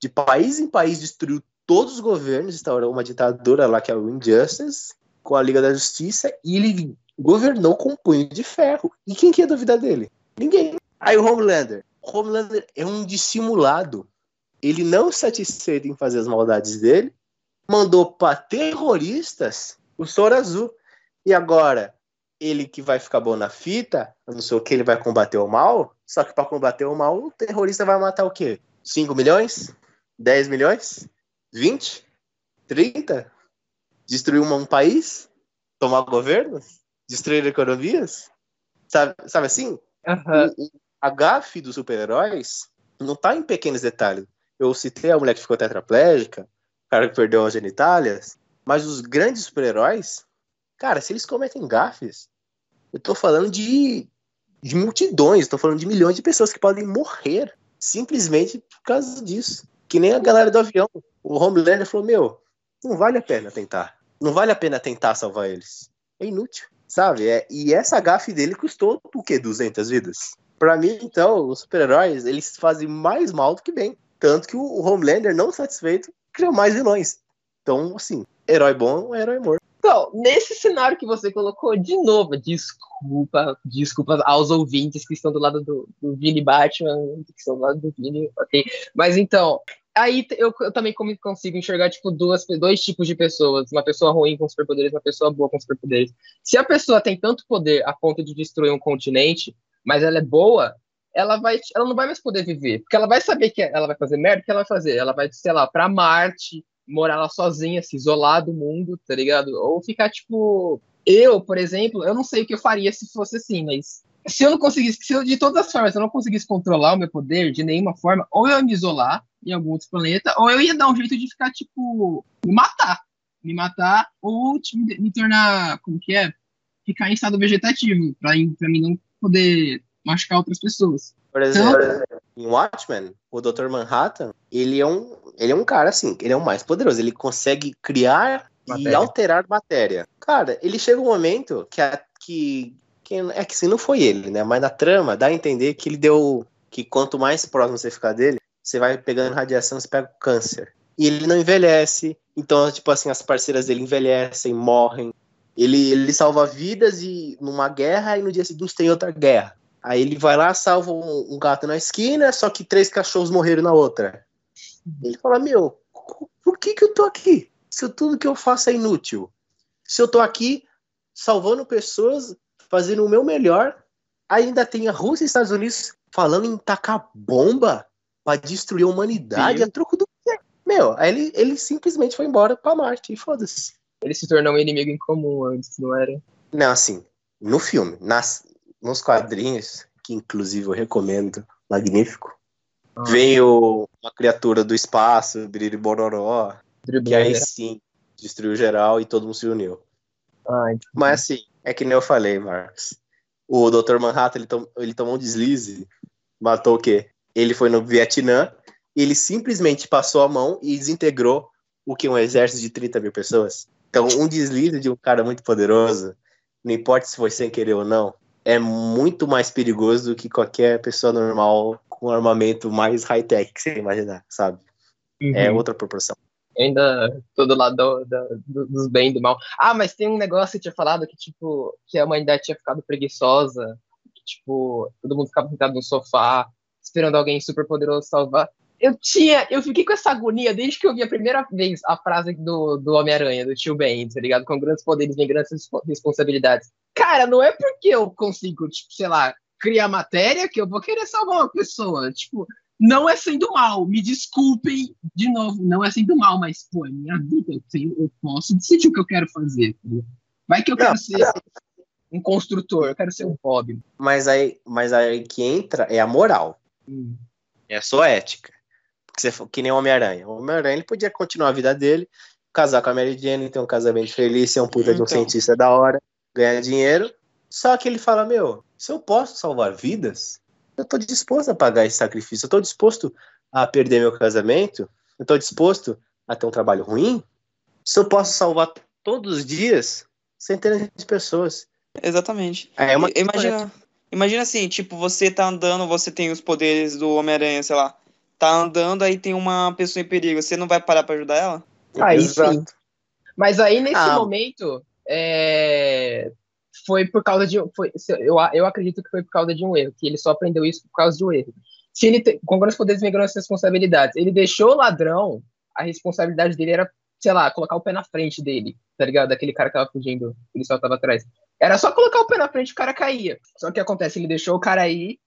de país em país, destruiu todos os governos, instaurou uma ditadura lá que é o Injustice, com a Liga da Justiça, e ele governou com um punho de ferro. E quem que ia duvidar dele? Ninguém. Aí o Homelander. O Homelander é um dissimulado. Ele não satisfeito em fazer as maldades dele, mandou para terroristas o soro azul. E agora, ele que vai ficar bom na fita, não sei o que, ele vai combater o mal, só que para combater o mal, o terrorista vai matar o quê? 5 milhões? 10 milhões? 20? 30? Destruir um, país? Tomar governos? Destruir economias? Sabe, sabe assim? O- o- A gafe dos super-heróis não tá em pequenos detalhes. Eu citei a mulher que ficou tetraplégica, o cara que perdeu as genitálias, mas os grandes super-heróis, cara, se eles cometem gafes, eu tô falando de, de multidões, tô falando de milhões de pessoas que podem morrer simplesmente por causa disso. Que nem a galera do avião. O Homelander falou: Meu, não vale a pena tentar. Não vale a pena tentar salvar eles. É inútil, sabe? É, e essa gafe dele custou o quê? 200 vidas? Pra mim, então, os super-heróis, eles fazem mais mal do que bem. Tanto que o Homelander, não satisfeito, criou mais vilões. Então, assim, herói bom é herói morto. Então, nesse cenário que você colocou, de novo, desculpa, desculpas aos ouvintes que estão do lado do, do Vini Batman, que estão do lado do Vini, ok? Mas então, aí eu, eu também consigo enxergar, tipo, duas, dois tipos de pessoas. Uma pessoa ruim com superpoderes, uma pessoa boa com superpoderes. Se a pessoa tem tanto poder a ponto de destruir um continente, mas ela é boa, ela vai, ela não vai mais poder viver, porque ela vai saber que ela vai fazer merda, o que ela vai fazer? Ela vai, sei lá, pra Marte, morar lá sozinha, se isolar do mundo, tá ligado? Ou ficar, tipo. Eu, por exemplo, eu não sei o que eu faria se fosse assim, mas. Se eu não conseguisse, se eu, de todas as formas, eu não conseguisse controlar o meu poder de nenhuma forma, ou eu ia me isolar em algum outro planeta, ou eu ia dar um jeito de ficar, tipo, me matar. Me matar, ou tipo, me tornar, como que é? Ficar em estado vegetativo, pra, pra mim não poder machucar outras pessoas. Por exemplo, em Watchmen, o Dr. Manhattan, ele é um, ele é um cara assim, ele é o mais poderoso, ele consegue criar e Matéria. alterar matéria. Cara, ele chega um momento que a, que, que é que se não foi ele, né, mas na trama dá a entender que ele deu que quanto mais próximo você ficar dele, você vai pegando radiação, você pega câncer. E ele não envelhece, então tipo assim, as parceiras dele envelhecem, morrem. Ele, ele salva vidas e numa guerra e no dia seguinte tem outra guerra. Aí ele vai lá, salva um, um gato na esquina, só que três cachorros morreram na outra. Ele fala, meu, por que que eu tô aqui? Se tudo que eu faço é inútil. Se eu tô aqui salvando pessoas, fazendo o meu melhor, ainda tem a Rússia e Estados Unidos falando em tacar bomba pra destruir a humanidade Sim. a troco do quê? Meu, aí ele, ele simplesmente foi embora pra Marte e foda-se. Ele se tornou um inimigo em comum antes, não era? Não, assim, no filme, nas, nos quadrinhos, que inclusive eu recomendo, magnífico, Ah. veio uma criatura do espaço, Biriri Bororó, que aí sim destruiu geral e todo mundo se uniu. Ah. Mas assim, é que nem eu falei, Marcos. O Dr. Manhattan, ele, tom- ele tomou um deslize, matou o quê? Ele foi no Vietnã, ele simplesmente passou a mão e desintegrou o que? Um exército de 30 mil pessoas. Então, um deslize de um cara muito poderoso, não importa se foi sem querer ou não, é muito mais perigoso do que qualquer pessoa normal com armamento mais high-tech que você imaginar, sabe? É Uhum. outra proporção. Ainda todo lado do, do- dos bem e do mal. Ah, mas tem um negócio que tinha falado que, tipo, que a humanidade tinha ficado preguiçosa. Que, tipo, todo mundo ficava sentado no sofá, esperando alguém super poderoso salvar. Eu tinha, eu fiquei com essa agonia desde que eu vi a primeira vez a frase do, do Homem-Aranha, do tio Ben, tá ligado? Com grandes poderes vem grandes respo- responsabilidades. Cara, não é porque eu consigo, tipo, sei lá, criar matéria que eu vou querer salvar uma pessoa. Tipo, não é sendo mal, me desculpem de novo, não é sendo mal, mas, pô, é minha vida, eu, tenho- eu posso decidir o que eu quero fazer. entendeu? Vai que eu quero Não, ser um construtor, eu quero ser um hobby. Mas aí, mas aí que entra é a moral. Hum. É a sua ética. Porque você, que nem o Homem-Aranha. O Homem-Aranha ele podia continuar a vida dele, casar com a Mary Jane, ter um casamento feliz, ser um puta de um Então. cientista da hora, ganhar dinheiro. Só que ele fala: Meu, se eu posso salvar vidas, eu tô disposto a pagar esse sacrifício. Eu tô disposto a perder meu casamento. Eu tô disposto a ter um trabalho ruim. Se eu posso salvar todos os dias centenas de pessoas. Exatamente. É uma Imagina, imagina assim, tipo, você tá andando, você tem os poderes do Homem-Aranha, sei lá. Tá andando, aí tem uma pessoa em perigo. Você não vai parar pra ajudar ela? Aí Exato. sim. Mas aí, nesse Ah. momento, é, foi por causa de. Foi, eu, eu acredito que foi por causa de um erro, que ele só aprendeu isso por causa de um erro. Se ele te, com grandes poderes vem grandes responsabilidades. Ele deixou o ladrão, a responsabilidade dele era, sei lá, colocar o pé na frente dele, tá ligado? Daquele cara que tava fugindo, ele só tava atrás. Era só colocar o pé na frente e o cara caía. Só que o que acontece? Ele deixou o cara aí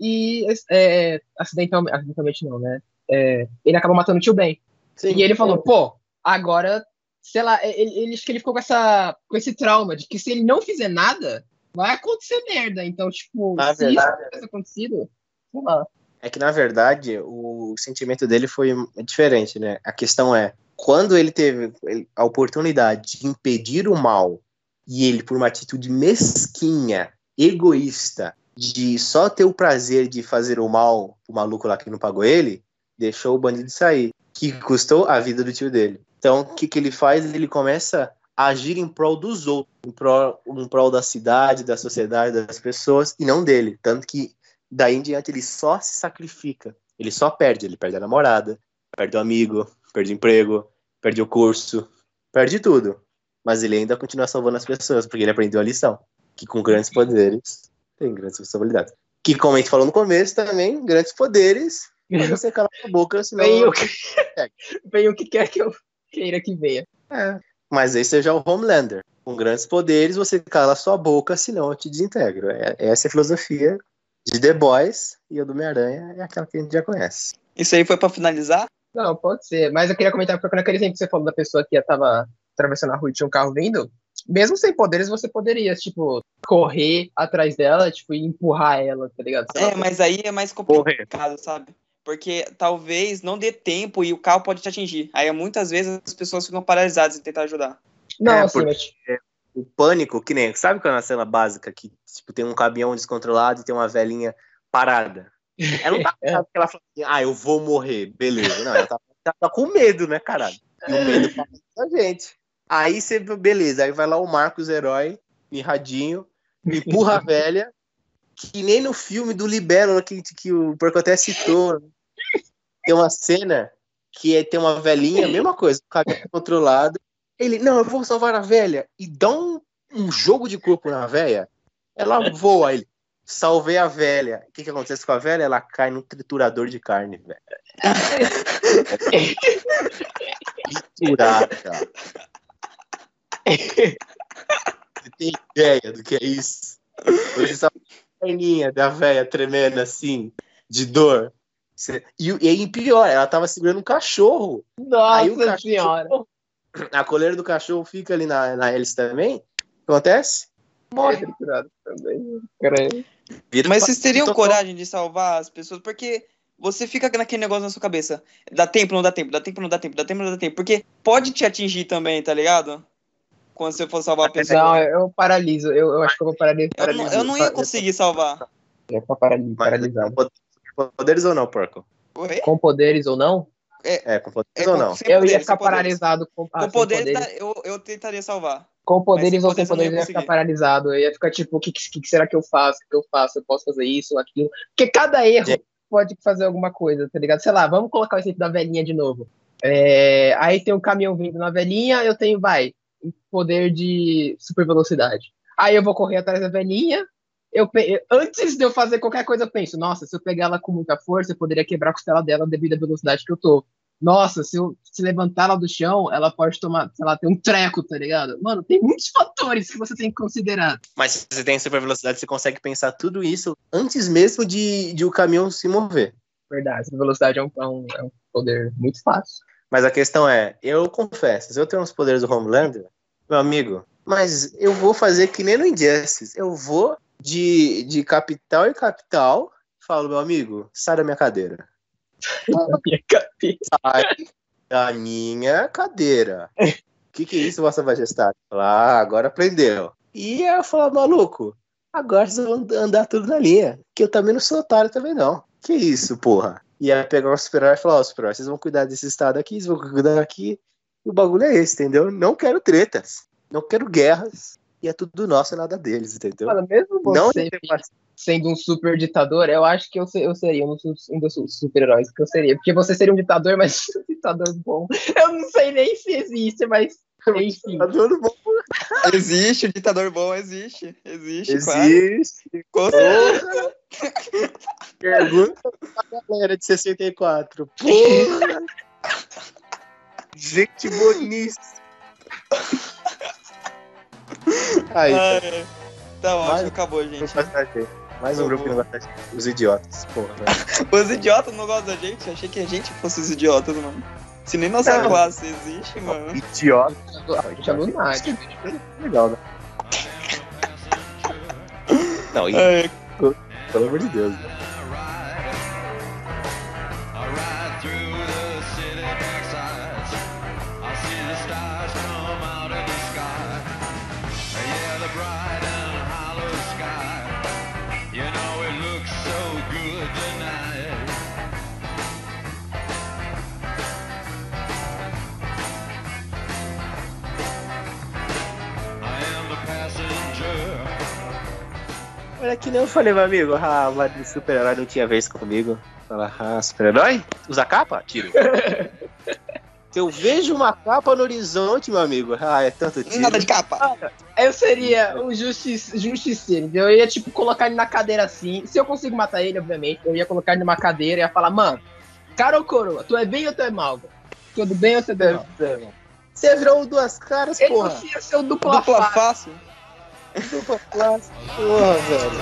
e é, acidentalmente, acidentalmente não, né? É, ele acabou matando o tio Ben. Sim. E ele falou, pô, agora, sei lá, ele, ele acho que ele ficou com, essa, com esse trauma de que se ele não fizer nada, vai acontecer merda. Então, tipo, Na se verdade- isso tivesse acontecido, sei lá. É que, na verdade, o sentimento dele foi diferente, né? A questão é, quando ele teve a oportunidade de impedir o mal, e ele, por uma atitude mesquinha, egoísta, de só ter o prazer de fazer o mal, o maluco lá que não pagou ele, deixou o bandido sair, que custou a vida do tio dele. Então, o que, que ele faz? Ele começa a agir em prol dos outros, em prol, em prol da cidade, da sociedade, das pessoas, e não dele. Tanto que daí em diante ele só se sacrifica. Ele só perde. Ele perde a namorada, perde o amigo, perde o emprego, perde o curso, perde tudo. Mas ele ainda continua salvando as pessoas, porque ele aprendeu a lição. Que com grandes poderes tem grandes responsabilidades. Que, como a gente falou no começo também, grandes poderes, mas você cala a boca, senão... Vem o, que, vem o que quer que eu queira que venha. É. Mas esse é já o Homelander. Com grandes poderes, você cala sua boca, senão eu te desintegro. É, essa é a filosofia de The Boys e a do Homem-Aranha é aquela que a gente já conhece. Isso aí foi pra finalizar? Não, pode ser. Mas eu queria comentar, porque naquele exemplo que você falou da pessoa que tava atravessando a rua e tinha um carro vindo, mesmo sem poderes, você poderia, tipo, correr atrás dela, tipo, e empurrar ela, tá ligado? Sei É, mas aí é mais complicado, sabe? Porque talvez não dê tempo e o carro pode te atingir. Aí muitas vezes as pessoas ficam paralisadas em tentar ajudar. Não, É, assim, porque- mas, O pânico, que nem. Sabe qual é a cena básica que tipo, tem um caminhão descontrolado e tem uma velhinha parada? Ela não tá É. ela fala assim, ah, eu vou morrer, beleza. Não, ela tá, ela tá com medo, né, caralho? E o medo faz a gente. Aí você, beleza, aí vai lá o Marcos, herói, mirradinho, empurra a velha, que nem no filme do Libélula que, que o Porco até citou. Tem uma cena que é, tem uma velhinha, mesma coisa, o caminhão controlado. Ele, não, eu vou salvar a velha. E dá um, um jogo de corpo na velha. Ela voa. Ele, salvei a velha. O que, que acontece com a velha? Ela cai num triturador de carne, velho. Triturada. Você tem ideia do que é isso? Você sabe perninha da velha tremendo assim, de dor. E, e aí, pior, ela tava segurando um cachorro. Nossa Aí o cachorro- senhora. A coleira do cachorro fica ali na, na hélice também. O que acontece? Morre também. Mas vocês teriam coragem de salvar as pessoas? Porque você fica naquele negócio na sua cabeça. Dá tempo, não dá tempo, dá tempo, não dá tempo, dá tempo, não dá tempo. Porque pode te atingir também, tá ligado? Quando você for salvar a pessoa. Não, eu paraliso. Eu, eu acho que eu vou paralisar. eu, não, eu não ia conseguir salvar. Eu vou paralisar, Mas paralisado. com poderes ou não, porco? Oi? Com poderes ou não? É, com poderes É, ou não? eu poderes, ia ficar paralisado com, ah, Com sem poderes, poderes. tá- eu, eu tentaria salvar. Com poderes ou sem poderes eu ia ficar paralisado. Eu ia ficar tipo, o que, que, que será que eu faço? O que eu faço? Eu posso fazer isso, aquilo? Porque cada erro Gente. pode fazer alguma coisa, tá ligado? Sei lá, vamos colocar o exemplo da velhinha de novo. É, aí tem um caminhão vindo na velhinha, eu tenho, vai, poder de super velocidade. Aí eu vou correr atrás da velhinha. Eu, pe- antes de eu fazer qualquer coisa, eu penso, nossa, se eu pegar ela com muita força, eu poderia quebrar a costela dela devido à velocidade que eu tô. Nossa, se eu se levantar ela do chão, ela pode tomar, sei lá, ter um treco, tá ligado? Mano, tem muitos fatores que você tem que considerar. Mas se você tem super velocidade, você consegue pensar tudo isso antes mesmo de, de o caminhão se mover. Verdade, velocidade é é um, é um poder muito fácil. Mas a questão é, eu confesso, se eu tenho os poderes do Homelander, meu amigo, mas eu vou fazer que nem no Injustice. Eu vou de, de capital em capital, falo, meu amigo, sai da minha cadeira. Sai da minha cadeira. O que, que é isso, Vossa Majestade? Ah, agora aprendeu. E eu falo, maluco, agora vocês vão andar tudo na linha. Que eu também não sou otário também, não. Que isso, porra? E aí pegar o super-herói e falar, ó, super vocês vão cuidar desse estado aqui, vocês vão cuidar aqui. E o bagulho é esse, entendeu? Não quero tretas. Não quero guerras. E é tudo nosso e nada deles, entendeu? Mano, mesmo não você paci- sendo um super ditador, eu acho que eu, eu seria um um dos super-heróis que eu seria. Porque você seria um ditador, mas um ditador bom. Eu não sei nem se existe, mas enfim. Bom. Existe, o ditador bom existe. Existe, claro. Existe. Com certeza. Pergunta pra galera de 64. Porra! Gente boníssima. Aí, Ah, é. Tá ótimo, Vai. acabou, gente. Mais um grupo que não gosta da gente. Os idiotas. Porra. Os idiotas não gostam da gente? Achei que a gente fosse os idiotas, mano. Se nem nossa Não. classe existe, mano. Idiota. A gente é lunático. Legal, né? Não, e, É, pelo amor de Deus. né? Olha que nem eu falei, meu amigo. Ah, mas de super-herói não tinha vez comigo. Fala, ah, super-herói? Usa capa? Tiro. Se eu vejo uma capa no horizonte, meu amigo, ah, é tanto tiro. nada de capa. Eu seria o justi justiceiro? Eu ia, tipo, colocar ele na cadeira assim. Se eu consigo matar ele, obviamente, eu ia colocar ele numa cadeira e ia falar, mano, cara ou coroa, tu é bem ou tu é mal? Tudo bem ou tu é mal? Você virou duas caras, Ele porra. não ia ser o dupla, Dupla face. fácil. Super clássico. porra, velho.